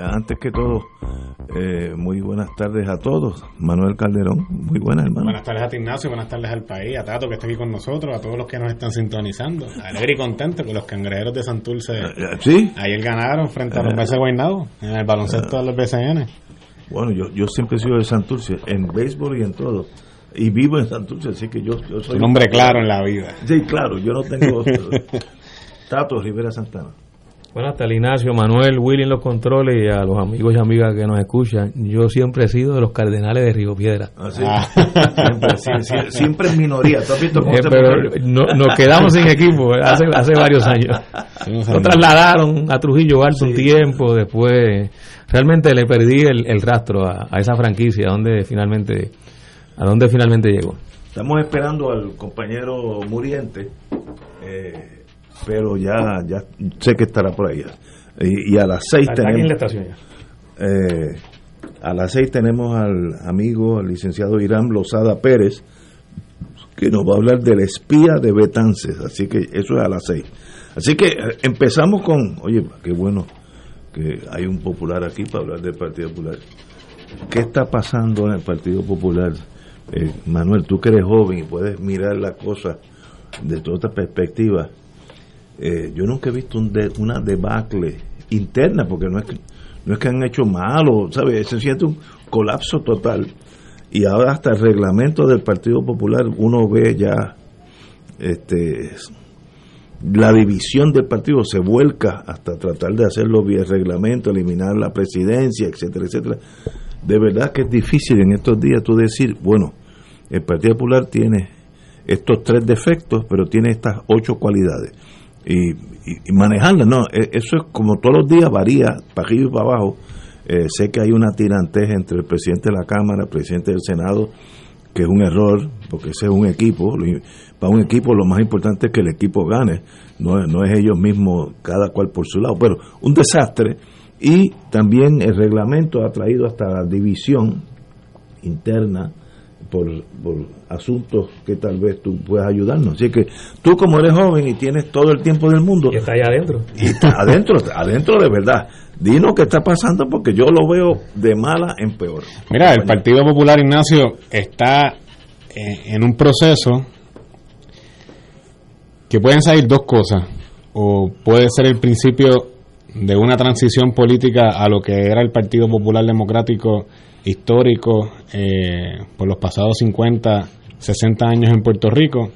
antes que todo, eh, muy buenas tardes a todos. Manuel Calderón, muy buenas, hermano. Buenas tardes a ti, Ignacio, buenas tardes al país, a Tato que está aquí con nosotros, a todos los que nos están sintonizando. Alegre y contento que los cangrejeros de Santurce ¿Sí? ayer ganaron frente a los BC Guaynabo en el baloncesto de los BCN. Bueno, yo, yo siempre he sido de Santurce, en béisbol y en todo. Y vivo en Santurce, así que yo, yo soy... Un hombre claro en la vida. Sí, claro, yo no tengo... Tato Rivera Santana. Buenas tardes, Ignacio, Manuel, Willy en los controles y a los amigos y amigas que nos escuchan. Yo siempre he sido de los cardenales de Río Piedra. Siempre, sí, sí, siempre en minoría. ¿Tú has visto cómo Eh, se pero no- nos quedamos sin equipo eh, hace, hace varios años. Nos trasladaron a Trujillo Alto un tiempo, después realmente le perdí el, el rastro a, a esa franquicia, a donde finalmente, a donde finalmente llegó. Estamos esperando al compañero Muriente, eh, pero ya, ya sé que estará por ahí. Y, y a las seis Está aquí en la tenemos, estación ya. eh, a las seis tenemos al amigo, al licenciado Irán Lozada Pérez, que nos va a hablar del espía de Betances. Así que eso es a las seis. Así que eh, empezamos con, oye, qué bueno que hay un popular aquí para hablar del Partido Popular. ¿Qué está pasando en el Partido Popular? Eh, Manuel, tú que eres joven y puedes mirar la cosa desde otra perspectiva. Eh, yo nunca he visto un de- una debacle interna, porque no es que, no es que han hecho malo, ¿sabes? Se siente un colapso total. Y ahora hasta el reglamento del Partido Popular uno ve ya este la división del partido se vuelca hasta tratar de hacerlo vía reglamento, eliminar la presidencia, etcétera, etcétera. De verdad que es difícil en estos días tú decir, bueno, el Partido Popular tiene estos tres defectos, pero tiene estas ocho cualidades. Y, y, manejarlas, no, e- eso es como todos los días varía, para arriba y para abajo. Eh, sé que hay una tiranteja entre el presidente de la Cámara, el presidente del Senado, que es un error, porque ese es un equipo. Para un equipo lo más importante es que el equipo gane, no, no es ellos mismos, cada cual por su lado, pero un desastre. Y también el reglamento ha traído hasta la división interna por, por asuntos que tal vez tú puedas ayudarnos. Así que tú como eres joven y tienes todo el tiempo del mundo, Y está allá adentro. y está adentro, adentro de verdad, dinos qué está pasando porque yo lo veo de mala en peor. Mira, el Partido Popular, Ignacio, está en un proceso que pueden salir dos cosas. O puede ser el principio de una transición política a lo que era el Partido Popular Democrático histórico eh, por los pasados 50, 60 años en Puerto Rico.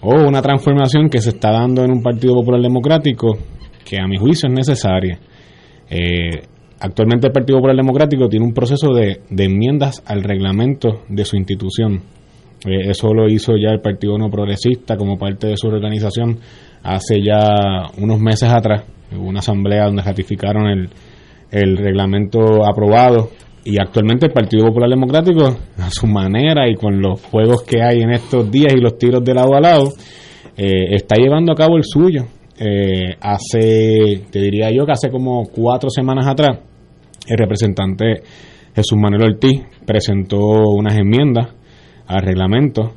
O una transformación que se está dando en un Partido Popular Democrático que a mi juicio es necesaria. Eh, actualmente el Partido Popular Democrático tiene un proceso de, enmiendas al reglamento de su institución. Eh, eso lo hizo ya el Partido No Progresista como parte de su organización hace ya unos meses atrás. Hubo una asamblea donde ratificaron el, reglamento aprobado y actualmente el Partido Popular Democrático, a su manera y con los juegos que hay en estos días y los tiros de lado a lado, eh, está llevando a cabo el suyo. Eh, hace, te diría yo que hace como cuatro semanas atrás, el representante Jesús Manuel Ortiz presentó unas enmiendas al reglamento.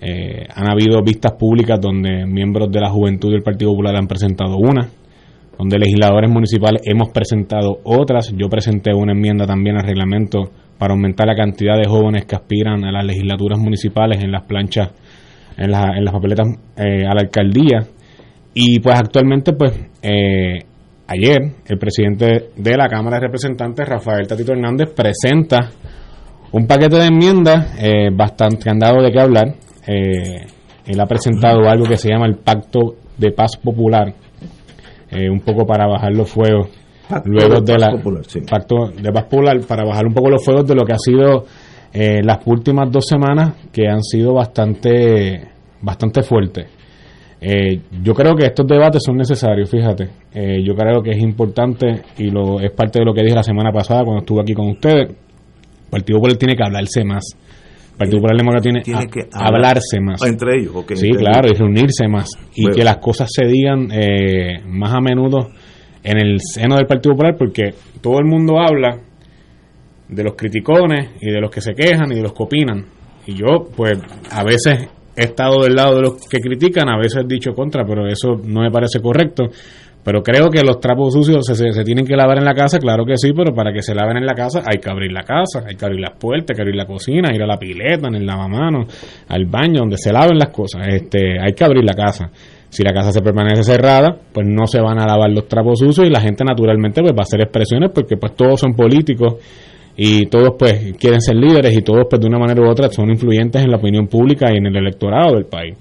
Eh, han habido vistas públicas donde miembros de la juventud del Partido Popular han presentado una, donde legisladores municipales hemos presentado otras. Yo presenté una enmienda también al reglamento para aumentar la cantidad de jóvenes que aspiran a las legislaturas municipales en las planchas, en, en las papeletas eh, a la alcaldía. Y pues actualmente pues eh, ayer el presidente de la Cámara de Representantes, Rafael Tatito Hernández, presenta un paquete de enmiendas eh, bastante que han dado de qué hablar. Él ha presentado algo que se llama el Pacto de Paz Popular, eh, un poco para bajar los fuegos. luego de, la Pacto de Paz Popular, para bajar un poco los fuegos de lo que ha sido las últimas dos semanas, que han sido bastante, bastante fuertes. yo creo que estos debates son necesarios, fíjate. yo creo que es importante y lo es parte de lo que dije la semana pasada cuando estuve aquí con ustedes el Partido Popular tiene que hablarse más. Partido Popular Democrático tiene, que hablarse más. Entre ellos, Sí, claro, y reunirse más. Y que las cosas se digan eh, más a menudo en el seno del Partido Popular, porque todo el mundo habla de los criticones y de los que se quejan y de los que opinan. Y yo, pues, a veces he estado del lado de los que critican, a veces he dicho contra, pero eso no me parece correcto. Pero creo que los trapos sucios se, se, tienen que lavar en la casa, claro que sí, pero para que se laven en la casa hay que abrir la casa, hay que abrir las puertas, hay que abrir la cocina, ir a la pileta, en el lavamanos, al baño, donde se laven las cosas. Este, hay que abrir la casa. Si la casa se permanece cerrada, pues no se van a lavar los trapos sucios y la gente naturalmente pues va a hacer expresiones porque pues todos son políticos y todos pues quieren ser líderes y todos pues de una manera u otra son influyentes en la opinión pública y en el electorado del país.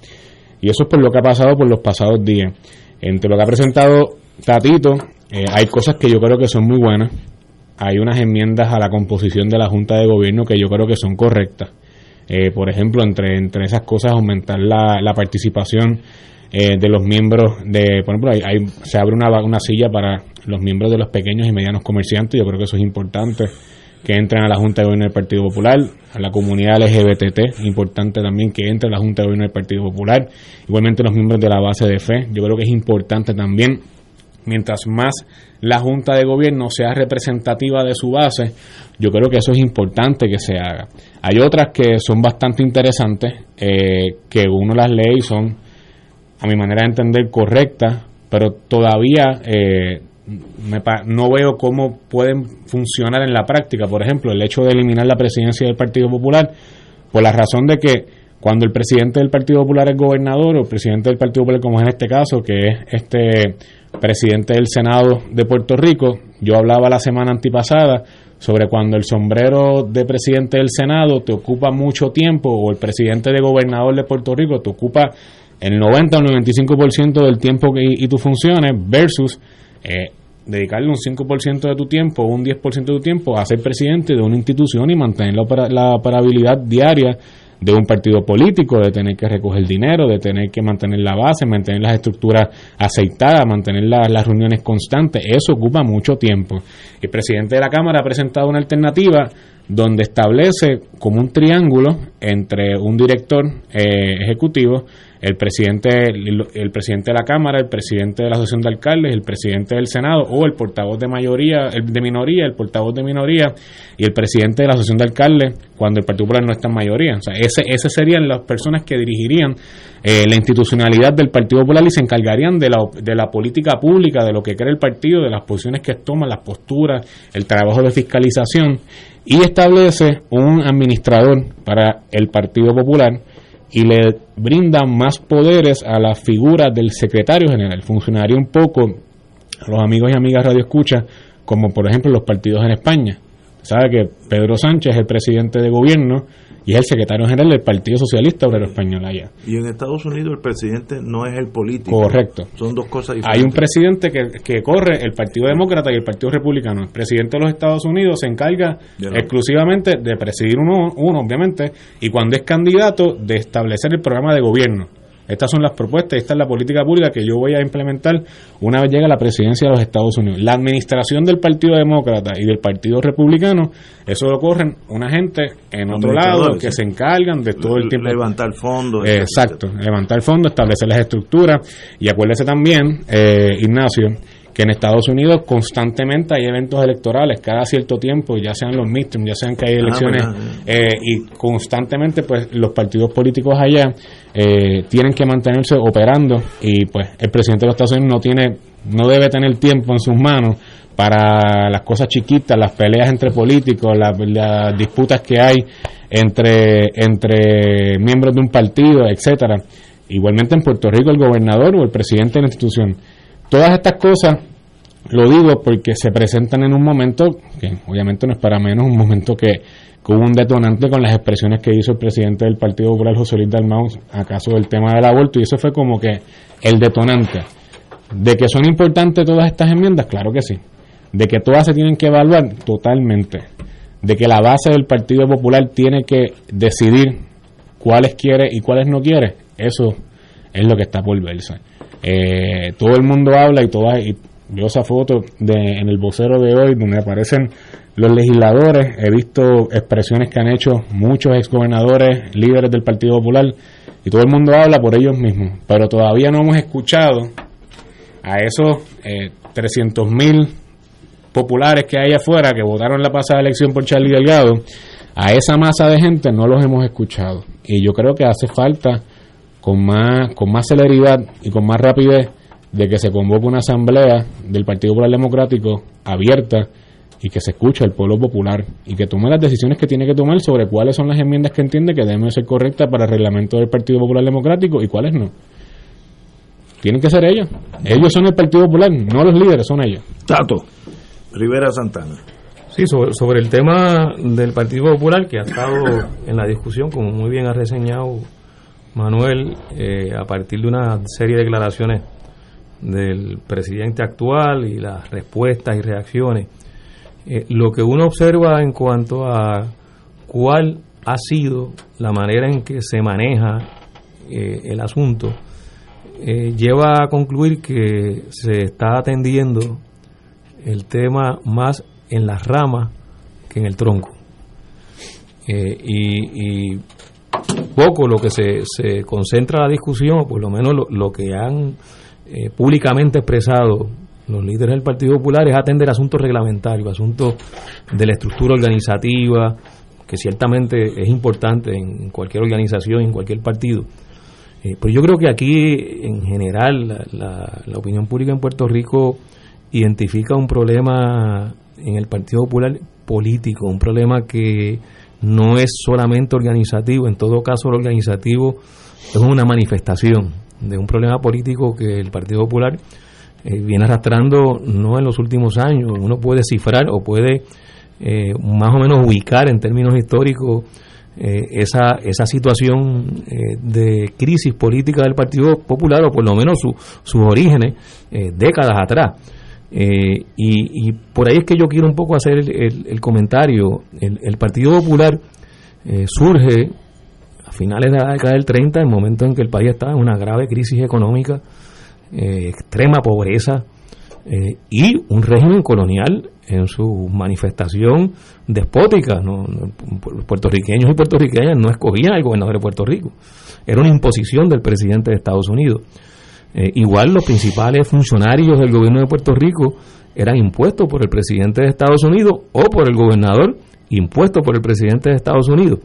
Y eso es por lo que ha pasado por los pasados días. Entre lo que ha presentado Tatito, eh, hay cosas que yo creo que son muy buenas. Hay unas enmiendas a la composición de la Junta de Gobierno que yo creo que son correctas. Eh, por ejemplo, entre, entre esas cosas, aumentar la, la participación eh, de los miembros de, por ejemplo, hay, se abre una, una silla para los miembros de los pequeños y medianos comerciantes, yo creo que eso es importante, que entren a la Junta de Gobierno del Partido Popular, a la comunidad LGBT, importante también que entre a la Junta de Gobierno del Partido Popular, igualmente los miembros de la base de fe, yo creo que es importante también mientras más la Junta de Gobierno sea representativa de su base, yo creo que eso es importante que se haga. Hay otras que son bastante interesantes, eh, que uno las lee y son, a mi manera de entender, correctas, pero todavía eh, no veo cómo pueden funcionar en la práctica. Por ejemplo, el hecho de eliminar la presidencia del Partido Popular, por la razón de que cuando el presidente del Partido Popular es gobernador, o el presidente del Partido Popular, como es en este caso, que es este presidente del Senado de Puerto Rico, yo hablaba la semana antipasada sobre cuando el sombrero de presidente del Senado te ocupa mucho tiempo o el presidente de gobernador de Puerto Rico te ocupa el 90 o 95% del tiempo que, y, tus funciones versus eh, dedicarle un 5% de tu tiempo o un 10% de tu tiempo a ser presidente de una institución y mantener la, la operabilidad diaria de un partido político, de tener que recoger dinero, de tener que mantener la base, mantener las estructuras aceitadas, mantener las reuniones constantes. Eso ocupa mucho tiempo. El presidente de la Cámara ha presentado una alternativa donde establece como un triángulo entre un director eh, ejecutivo, el presidente, el, presidente de la Cámara, el presidente de la Asociación de Alcaldes, el presidente del Senado o el portavoz de mayoría, el de minoría, el portavoz de minoría y el presidente de la Asociación de Alcaldes cuando el Partido Popular no está en mayoría. O sea, ese, ese serían las personas que dirigirían eh, la institucionalidad del Partido Popular y se encargarían de la, de la política pública, de lo que cree el partido, de las posiciones que toma, las posturas, el trabajo de fiscalización y establece un administrador para el Partido Popular y le brinda más poderes a la figura del secretario general. Funcionaría un poco los amigos y amigas Radio Escucha, como por ejemplo los partidos en España. Sabe que Pedro Sánchez es el presidente de gobierno y es el secretario general del Partido Socialista Obrero Español allá. Y en Estados Unidos el presidente no es el político. Correcto. Son dos cosas diferentes. Hay un presidente que, que corre el Partido Demócrata y el Partido Republicano. El presidente de los Estados Unidos se encarga exclusivamente de presidir uno, uno, obviamente, y cuando es candidato, de establecer el programa de gobierno. Estas son las propuestas, esta es la política pública que yo voy a implementar una vez llegue a la presidencia de los Estados Unidos. La administración del Partido Demócrata y del Partido Republicano, eso lo corren una gente en otro lado que se encargan de todo el tiempo. Levantar fondos. exacto, levantar fondos, establecer las estructuras. Y acuérdese también, eh, Ignacio, que en Estados Unidos constantemente hay eventos electorales cada cierto tiempo, ya sean los midterms, ya sean que hay ah, elecciones, eh, y constantemente pues los partidos políticos allá eh, tienen que mantenerse operando y pues el presidente de los Estados Unidos no tiene, no debe tener tiempo en sus manos para las cosas chiquitas, las peleas entre políticos, las, las disputas que hay entre, entre miembros de un partido, etcétera. Igualmente en Puerto Rico el gobernador o el presidente de la institución Todas estas cosas lo digo porque se presentan en un momento que obviamente no es para menos, un momento que, hubo un detonante con las expresiones que hizo el presidente del Partido Popular, José Luis Dalmau, acaso del tema del aborto, y eso fue como que el detonante. ¿De que son importantes todas estas enmiendas? Claro que sí. ¿De que todas se tienen que evaluar? Totalmente. ¿De que la base del Partido Popular tiene que decidir cuáles quiere y cuáles no quiere? Eso es lo que está por verse. Eh, todo el mundo habla y todas, y esa foto de, en el vocero de hoy donde aparecen los legisladores, he visto expresiones que han hecho muchos exgobernadores, líderes del Partido Popular, y todo el mundo habla por ellos mismos, pero todavía no hemos escuchado a esos eh, 300 mil populares que hay afuera que votaron la pasada elección por Charlie Delgado, a esa masa de gente no los hemos escuchado. Y yo creo que hace falta con más, con más celeridad y con más rapidez de que se convoque una asamblea del Partido Popular Democrático abierta y que se escuche al pueblo popular y que tome las decisiones que tiene que tomar sobre cuáles son las enmiendas que entiende que deben ser correctas para el reglamento del Partido Popular Democrático y cuáles no. Tienen que ser ellos. Ellos son el Partido Popular, no los líderes, son ellos. Tato, Rivera Santana. Sí, sobre, sobre el tema del Partido Popular que ha estado en la discusión, como muy bien ha reseñado Manuel, eh, a partir de una serie de declaraciones del presidente actual y las respuestas y reacciones, eh, lo que uno observa en cuanto a cuál ha sido la manera en que se maneja eh, el asunto, eh, lleva a concluir que se está atendiendo el tema más en las ramas que en el tronco. y, y, poco lo que se, se concentra la discusión, o por lo menos lo, lo que han eh, públicamente expresado los líderes del Partido Popular es atender asuntos reglamentarios, asuntos de la estructura organizativa, que ciertamente es importante en cualquier organización, en cualquier partido. Eh, pero yo creo que aquí, en general, la, la, la, opinión pública en Puerto Rico identifica un problema en el Partido Popular político, un problema que no es solamente organizativo, en todo caso lo organizativo es una manifestación de un problema político que el Partido Popular eh, viene arrastrando no en los últimos años. Uno puede cifrar o puede eh, más o menos ubicar en términos históricos eh, esa, esa situación eh, de crisis política del Partido Popular o por lo menos su, sus orígenes décadas atrás. Y, y, por ahí es que yo quiero un poco hacer el, el, comentario. El, Partido Popular surge a finales de la década del 30, en el momento en que el país estaba en una grave crisis económica, eh, extrema pobreza eh, y un régimen colonial en su manifestación despótica. ¿no? Puertorriqueños y puertorriqueñas no escogían al gobernador de Puerto Rico, era una imposición del presidente de Estados Unidos. Eh, igual los principales funcionarios del gobierno de Puerto Rico eran impuestos por el presidente de Estados Unidos o por el gobernador impuestos por el presidente de Estados Unidos.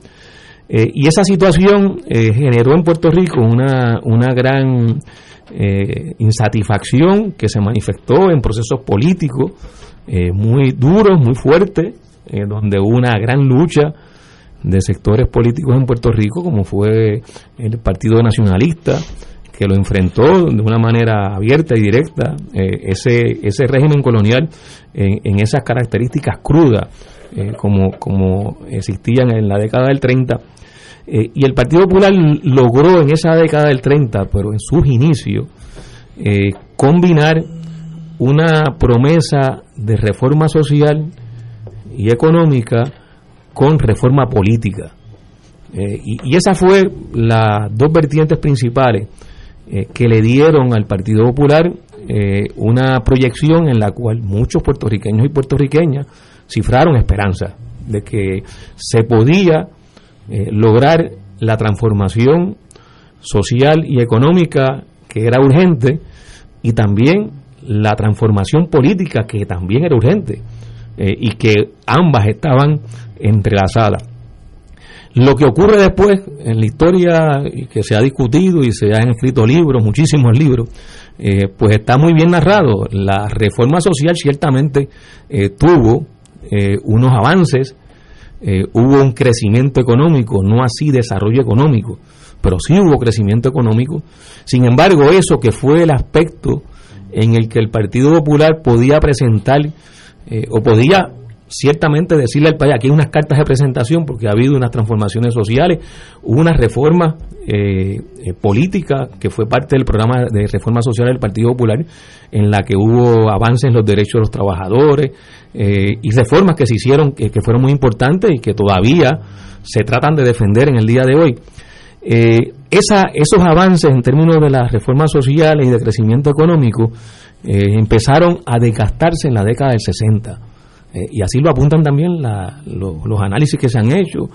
Eh, y esa situación eh, generó en Puerto Rico una, una gran insatisfacción que se manifestó en procesos políticos muy duros, muy fuertes, donde hubo una gran lucha de sectores políticos en Puerto Rico, como fue el Partido Nacionalista, que lo enfrentó de una manera abierta y directa, ese, ese régimen colonial en, en esas características crudas, como, como existían en la década del 30 eh, y el Partido Popular logró en esa década del 30, pero en sus inicios, eh, combinar una promesa de reforma social y económica con reforma política. Eh, y, y esas fue las dos vertientes principales eh, que le dieron al Partido Popular eh, una proyección en la cual muchos puertorriqueños y puertorriqueñas cifraron esperanza de que se podía eh, lograr la transformación social y económica que era urgente y también la transformación política que también era urgente y que ambas estaban entrelazadas. Lo que ocurre después en la historia que se ha discutido y se han escrito libros, muchísimos libros, eh, pues está muy bien narrado. La reforma social ciertamente eh, tuvo eh, unos avances eh, hubo un crecimiento económico, no así desarrollo económico, pero sí hubo crecimiento económico. Sin embargo, eso que fue el aspecto en el que el Partido Popular podía presentar o podía ciertamente decirle al país, aquí hay unas cartas de presentación porque ha habido unas transformaciones sociales, hubo una reforma eh, eh, política que fue parte del programa de reforma social del Partido Popular, en la que hubo avances en los derechos de los trabajadores y reformas que se hicieron que fueron muy importantes y que todavía se tratan de defender en el día de hoy. Eh, esos avances en términos de las reformas sociales y de crecimiento económico eh, empezaron a desgastarse en la década del 60. Eh, y así lo apuntan también los análisis que se han hecho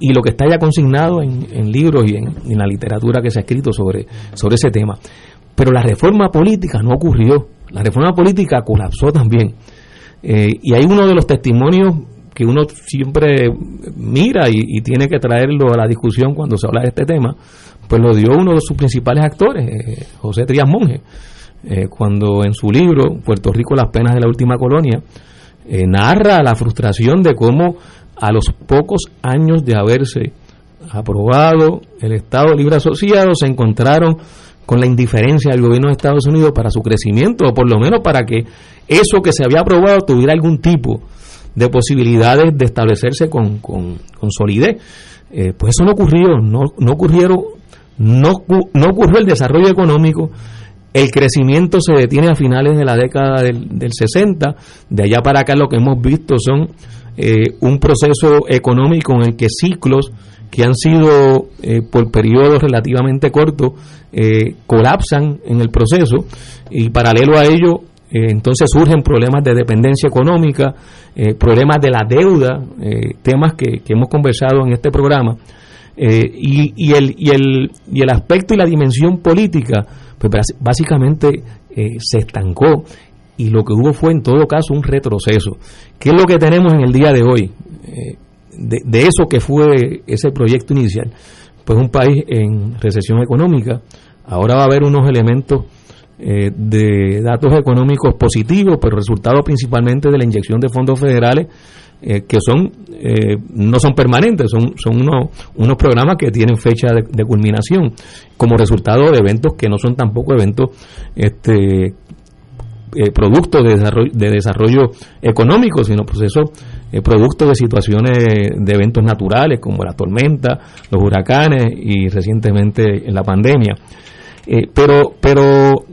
y lo que está ya consignado en, libros y en, la literatura que se ha escrito sobre, sobre ese tema. Pero la reforma política no ocurrió. La reforma política colapsó también. y hay uno de los testimonios que uno siempre mira y, tiene que traerlo a la discusión cuando se habla de este tema, pues lo dio uno de sus principales actores, eh, José Trías Monge, eh, cuando en su libro Puerto Rico, las penas de la última colonia, eh, narra la frustración de cómo a los pocos años de haberse aprobado el Estado Libre Asociado se encontraron con la indiferencia del gobierno de Estados Unidos para su crecimiento, o por lo menos para que eso que se había aprobado tuviera algún tipo de posibilidades de establecerse con, con, solidez. Eh, pues eso no ocurrió, no, no ocurrieron, no, no ocurrió el desarrollo económico, el crecimiento se detiene a finales de la década del, del 60, de allá para acá lo que hemos visto son eh, un proceso económico en el que ciclos que han sido eh, por periodos relativamente cortos colapsan en el proceso y paralelo a ello eh, entonces surgen problemas de dependencia económica, eh, problemas de la deuda, eh, temas que, hemos conversado en este programa. Y, el, y, el, y el aspecto y la dimensión política, pues básicamente se estancó y lo que hubo fue en todo caso un retroceso. ¿Qué es lo que tenemos en el día de hoy? de, de, eso que fue ese proyecto inicial. Pues un país en recesión económica. Ahora va a haber unos elementos eh, de datos económicos positivos, pero resultado principalmente de la inyección de fondos federales eh, que son eh, no son permanentes, son, son unos, unos programas que tienen fecha de, culminación como resultado de eventos que no son tampoco eventos este productos de desarrollo, de desarrollo económico, sino procesos productos de situaciones de eventos naturales como la tormenta, los huracanes y recientemente la pandemia. pero pero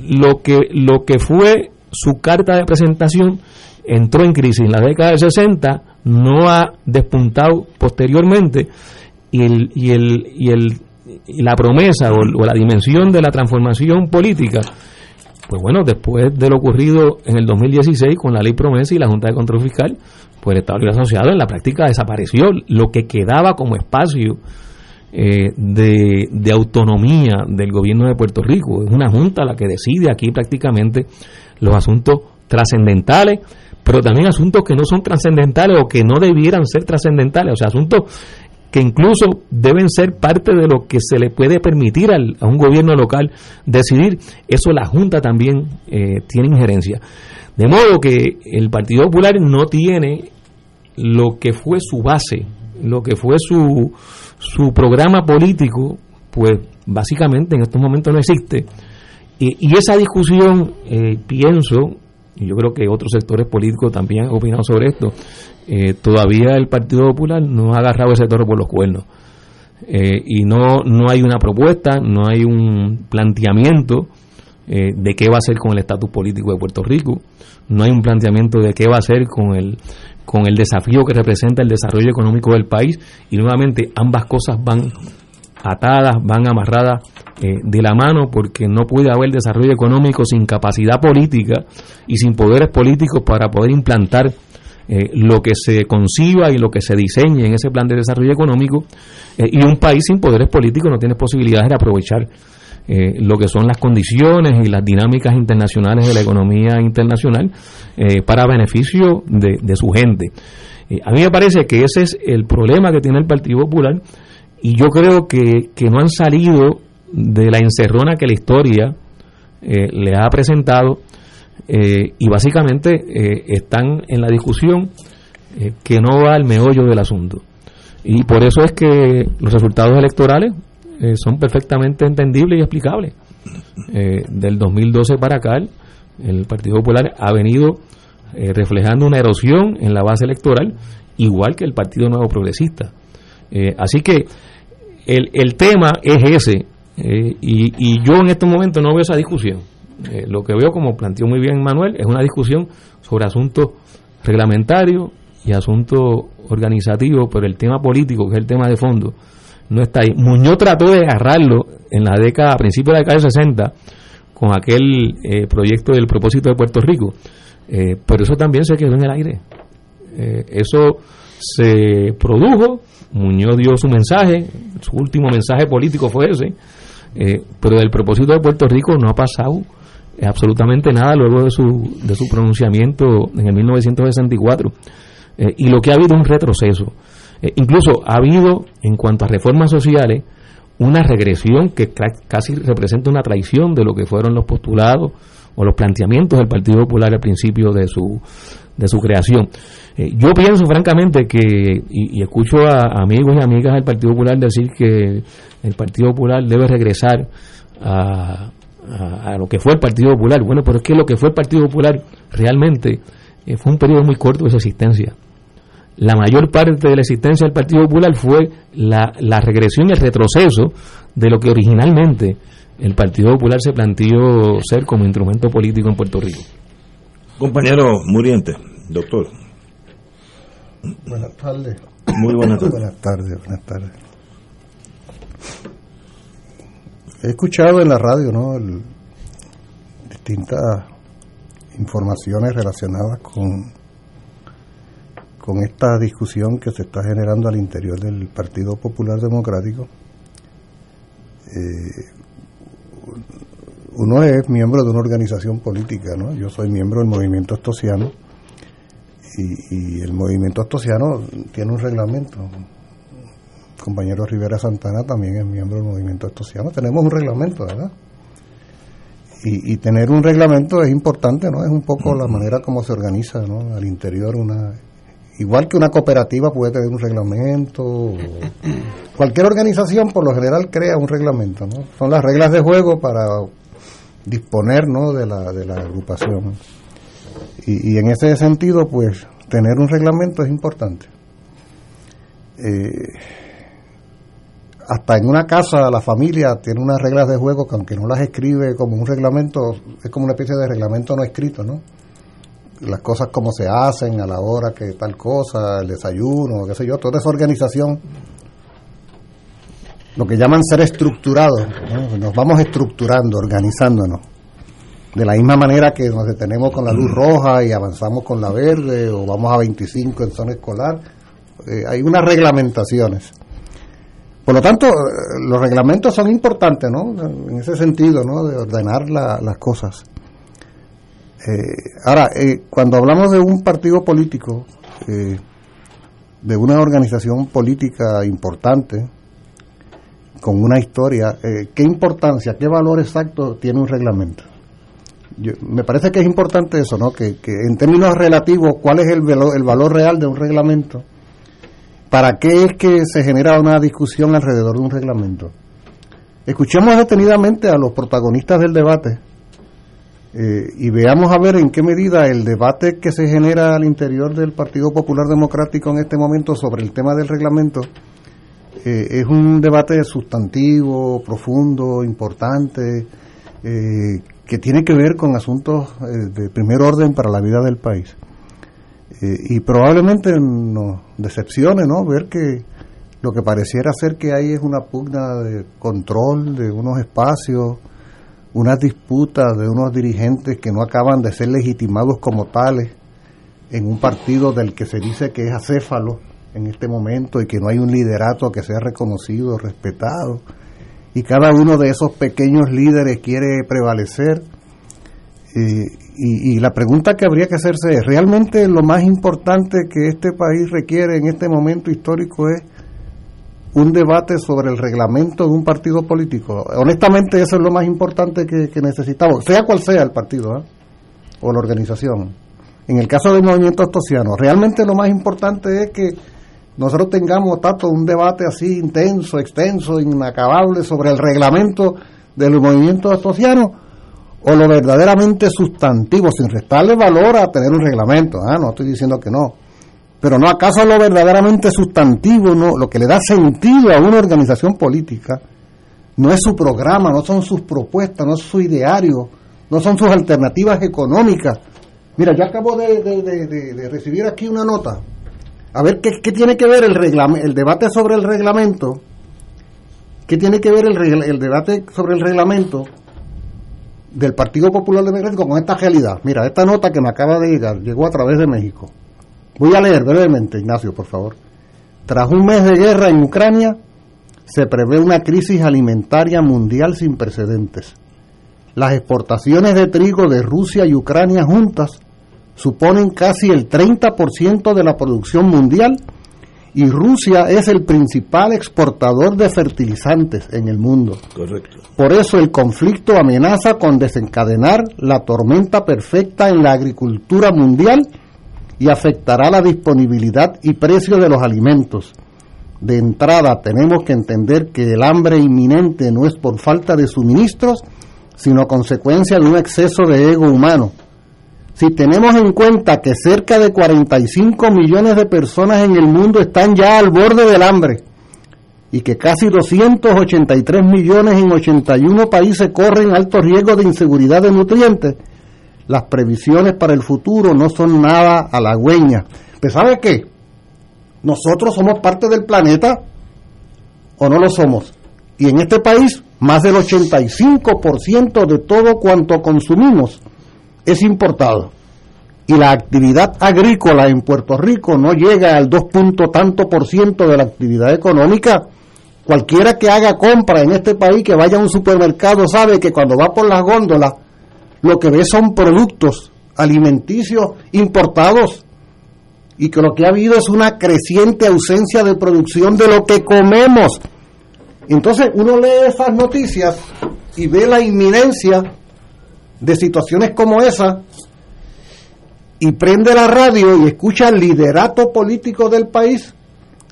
lo que, lo que fue su carta de presentación entró en crisis en la década del 60, no ha despuntado posteriormente y, el, y, el, y, el, la promesa o, la dimensión de la transformación política, pues bueno, después de lo ocurrido en el 2016 con la ley promesa y la Junta de Control Fiscal, pues el Estado Asociado en la práctica desapareció. Lo que quedaba como espacio eh, de, autonomía del gobierno de Puerto Rico. Es una junta la que decide aquí prácticamente los asuntos trascendentales, pero también asuntos que no son trascendentales o que no debieran ser trascendentales, o sea, asuntos que incluso deben ser parte de lo que se le puede permitir al, a un gobierno local decidir. Eso la Junta también eh, tiene injerencia. De modo que el Partido Popular no tiene lo que fue su base, lo que fue su, su programa político, pues básicamente en estos momentos no existe. Y, esa discusión, eh, pienso, y yo creo que otros sectores políticos también han opinado sobre esto, eh, todavía el Partido Popular no ha agarrado ese toro por los cuernos. Eh, y no, no hay una propuesta, no hay un planteamiento de qué va a hacer con el estatus político de Puerto Rico, no hay un planteamiento de qué va a hacer con el con el desafío que representa el desarrollo económico del país. Y nuevamente ambas cosas van atadas, van amarradas eh, de la mano porque no puede haber desarrollo económico sin capacidad política y sin poderes políticos para poder implantar eh, lo que se conciba y lo que se diseñe en ese plan de desarrollo económico eh, y un país sin poderes políticos no tiene posibilidades de aprovechar eh, lo que son las condiciones y las dinámicas internacionales de la economía internacional eh, para beneficio de, su gente. A mí me parece que ese es el problema que tiene el Partido Popular y yo creo que, no han salido de la encerrona que la historia le ha presentado y básicamente están en la discusión que no va al meollo del asunto. Y por eso es que los resultados electorales eh, son perfectamente entendibles y explicables. eh, del 2012 para acá, el Partido Popular ha venido eh, reflejando una erosión en la base electoral, igual que el Partido Nuevo Progresista. Eh, así que el, el, tema es ese, y, y, yo en este momento no veo esa discusión. lo que veo, como planteó muy bien Manuel, es una discusión sobre asuntos reglamentarios y asuntos organizativos, pero el tema político, que es el tema de fondo, no está ahí. Muñoz trató de agarrarlo en la década, a principios de la década de 60, con aquel eh, proyecto del propósito de Puerto Rico, eh, pero eso también se quedó en el aire. Eh, eso se produjo, Muñoz dio su mensaje, su último mensaje político fue ese, pero del propósito de Puerto Rico no ha pasado absolutamente nada luego de su, de su pronunciamiento en el 1964. y lo que ha habido es un retroceso. Eh, incluso ha habido, en cuanto a reformas sociales, una regresión que casi representa una traición de lo que fueron los postulados o los planteamientos del Partido Popular al principio de su, de su creación. Eh, yo pienso francamente que, y, escucho a amigos y amigas del Partido Popular decir que el Partido Popular debe regresar a, a, lo que fue el Partido Popular. Bueno, pero es que lo que fue el Partido Popular realmente eh, fue un periodo muy corto de su existencia la mayor parte de la existencia del Partido Popular fue la, la regresión y el retroceso de lo que originalmente el Partido Popular se planteó ser como instrumento político en Puerto Rico. Compañero Muriente, doctor. Buenas tardes. Muy buenas tardes. Buenas tardes, buenas tardes. He escuchado en la radio, ¿no? distintas informaciones relacionadas con con esta discusión que se está generando al interior del Partido Popular Democrático. Eh, uno es miembro de una organización política, ¿no? Yo soy miembro del movimiento estosiano y, el movimiento estosiano tiene un reglamento. El compañero Rivera Santana también es miembro del movimiento estosiano. Tenemos un reglamento, ¿verdad? Y, y, tener un reglamento es importante, ¿no? Es un poco la manera como se organiza, ¿no? Al interior una igual que una cooperativa puede tener un reglamento, cualquier organización por lo general crea un reglamento, ¿no? Son las reglas de juego para disponer, ¿no? de la, de la agrupación. Y, en ese sentido, pues, tener un reglamento es importante. Eh, hasta en una casa la familia tiene unas reglas de juego que aunque no las escribe como un reglamento, es como una especie de reglamento no escrito, ¿no? las cosas como se hacen, a la hora que tal cosa, el desayuno, qué sé yo, toda esa organización, lo que llaman ser estructurado, nos vamos estructurando, organizándonos. De la misma manera que nos detenemos con la luz roja y avanzamos con la verde, o vamos a 25 en zona escolar, eh, hay unas reglamentaciones. Por lo tanto, eh, los reglamentos son importantes, ¿no? En ese sentido, ¿no? De ordenar las cosas. Eh, ahora, eh, cuando hablamos de un partido político, de una organización política importante, con una historia, ¿qué importancia, qué valor exacto tiene un reglamento? me parece que es importante eso, ¿no? Que, en términos relativos, ¿cuál es el valor, el valor real de un reglamento? ¿Para qué es que se genera una discusión alrededor de un reglamento? Escuchemos detenidamente a los protagonistas del debate eh, y veamos a ver en qué medida el debate que se genera al interior del Partido Popular Democrático en este momento sobre el tema del reglamento eh, es un debate sustantivo, profundo, importante, eh, que tiene que ver con asuntos de primer orden para la vida del país. y probablemente nos decepcione ¿no? ver que lo que pareciera ser que hay es una pugna de control de unos espacios, unas disputas de unos dirigentes que no acaban de ser legitimados como tales en un partido del que se dice que es acéfalo en este momento y que no hay un liderato que sea reconocido, respetado. Y cada uno de esos pequeños líderes quiere prevalecer. Eh, y, la pregunta que habría que hacerse es, ¿realmente lo más importante que este país requiere en este momento histórico es un debate sobre el reglamento de un partido político. Honestamente, eso es lo más importante que, necesitamos, sea cual sea el partido ¿eh? o la organización. En el caso del movimiento astosiano, realmente lo más importante es que nosotros tengamos tanto un debate así intenso, extenso, inacabable sobre el reglamento del movimiento asociano o lo verdaderamente sustantivo, sin restarle valor a tener un reglamento. Ah, no estoy diciendo que no. Pero no acaso lo verdaderamente sustantivo, no, lo que le da sentido a una organización política, no es su programa, no son sus propuestas, no es su ideario, no son sus alternativas económicas. Mira, yo acabo de, recibir aquí una nota. A ver qué, tiene que ver el, el debate sobre el reglamento. ¿Qué tiene que ver el, el debate sobre el reglamento del Partido Popular Democrático con esta realidad? Mira, esta nota que me acaba de llegar llegó a través de México. Voy a leer brevemente, Ignacio, por favor. Tras un mes de guerra en Ucrania, se prevé una crisis alimentaria mundial sin precedentes. Las exportaciones de trigo de Rusia y Ucrania juntas suponen casi el 30% de la producción mundial y Rusia es el principal exportador de fertilizantes en el mundo. Correcto. Por eso el conflicto amenaza con desencadenar la tormenta perfecta en la agricultura mundial y afectará la disponibilidad y precio de los alimentos. De entrada tenemos que entender que el hambre inminente no es por falta de suministros, sino consecuencia de un exceso de ego humano. Si tenemos en cuenta que cerca de 45 millones de personas en el mundo están ya al borde del hambre y que casi 283 millones en 81 países corren alto riesgo de inseguridad de nutrientes, las previsiones para el futuro no son nada halagüeñas. ¿Pero sabe qué? ¿Nosotros somos parte del planeta o no lo somos? Y en este país, más del 85% de todo cuanto consumimos es importado. Y la actividad agrícola en Puerto Rico no llega al 2 tanto por ciento de la actividad económica. Cualquiera que haga compra en este país, que vaya a un supermercado, sabe que cuando va por las góndolas lo que ve son productos alimenticios importados y que lo que ha habido es una creciente ausencia de producción de lo que comemos. Entonces uno lee esas noticias y ve la inminencia de situaciones como esa y prende la radio y escucha el liderato político del país.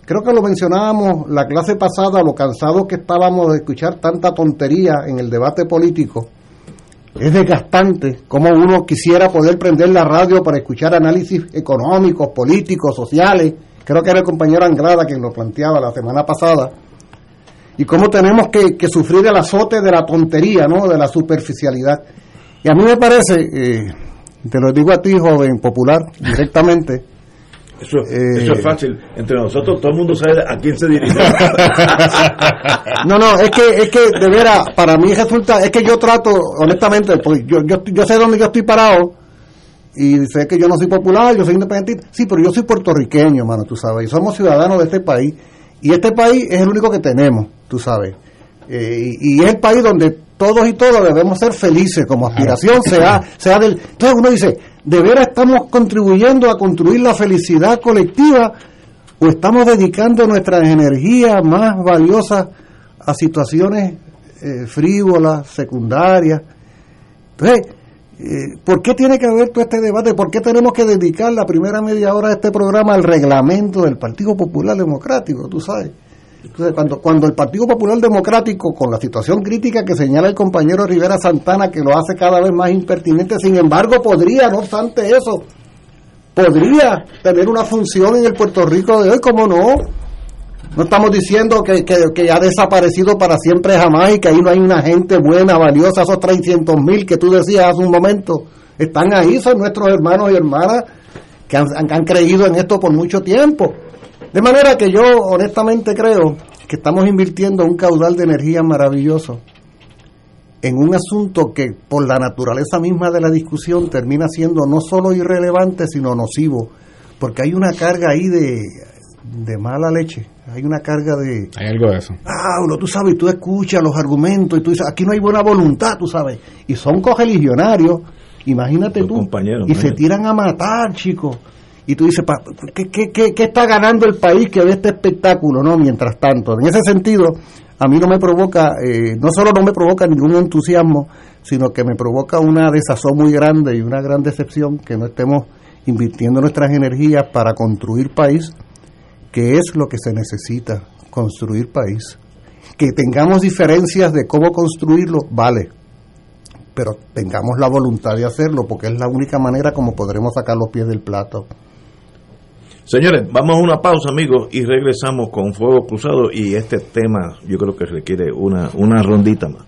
Creo que lo mencionábamos la clase pasada, lo cansados que estábamos de escuchar tanta tontería en el debate político es desgastante como uno quisiera poder prender la radio para escuchar análisis económicos, políticos, sociales. Creo que era el compañero Angrada quien lo planteaba la semana pasada. Y cómo tenemos que, sufrir el azote de la tontería, ¿no? de la superficialidad. Y a mí me parece, eh, te lo digo a ti, joven popular, directamente, eso, eso, es eh, fácil. Entre nosotros todo el mundo sabe a quién se dirige. no, no, es que, es que de veras, para mí resulta, es que yo trato, honestamente, pues yo, yo, yo sé dónde yo estoy parado y sé que yo no soy popular, yo soy independiente. Sí, pero yo soy puertorriqueño, mano, tú sabes, y somos ciudadanos de este país. Y este país es el único que tenemos, tú sabes. Eh, y, y, es el país donde todos y todas debemos ser felices como aspiración, sea, sea del... Entonces uno dice, ¿De veras estamos contribuyendo a construir la felicidad colectiva o estamos dedicando nuestras energías más valiosas a situaciones eh, frívolas, secundarias? Entonces, eh, ¿por qué tiene que haber todo este debate? ¿Por qué tenemos que dedicar la primera media hora de este programa al reglamento del Partido Popular Democrático? Tú sabes. Entonces, cuando, cuando el Partido Popular Democrático, con la situación crítica que señala el compañero Rivera Santana, que lo hace cada vez más impertinente, sin embargo, podría, no obstante eso, podría tener una función en el Puerto Rico de hoy, como no. No estamos diciendo que, que, ha desaparecido para siempre jamás y que ahí no hay una gente buena, valiosa, esos 300 mil que tú decías hace un momento. Están ahí, son nuestros hermanos y hermanas que han creído en esto por mucho tiempo. De manera que yo honestamente creo que estamos invirtiendo un caudal de energía maravilloso en un asunto que por la naturaleza misma de la discusión termina siendo no solo irrelevante, sino nocivo, porque hay una carga ahí de, de mala leche, hay una carga de... Hay algo de eso. Ah, uno, tú sabes, tú escuchas los argumentos y tú dices, aquí no hay buena voluntad, tú sabes, y son cogeligionarios, imagínate tú, y se tiran a matar, chicos y tú dices, ¿qué, qué, qué, está ganando el país que ve este espectáculo? no Mientras tanto, en ese sentido, a mí no me provoca, eh, no solo no me provoca ningún entusiasmo, sino que me provoca una desazón muy grande y una gran decepción que no estemos invirtiendo nuestras energías para construir país, que es lo que se necesita, construir país. Que tengamos diferencias de cómo construirlo, vale, pero tengamos la voluntad de hacerlo, porque es la única manera como podremos sacar los pies del plato. Señores, vamos a una pausa, amigos, y regresamos con Fuego Cruzado. Y este tema, yo creo que requiere una, una rondita más.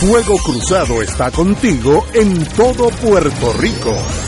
Fuego Cruzado está contigo en todo Puerto Rico.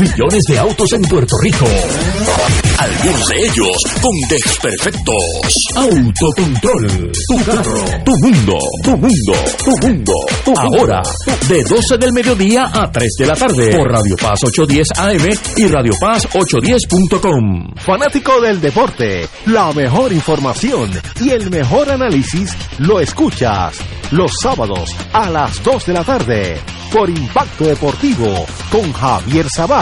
millones de autos en Puerto Rico. Algunos de ellos con desperfectos. Autocontrol. Tu carro. Tu mundo. Tu mundo. Tu mundo. Ahora, de 12 del mediodía a 3 de la tarde. Por Radio Paz 810 AM y Radio Paz 810.com. Fanático del deporte, la mejor información y el mejor análisis lo escuchas los sábados a las 2 de la tarde por Impacto Deportivo con Javier Sabat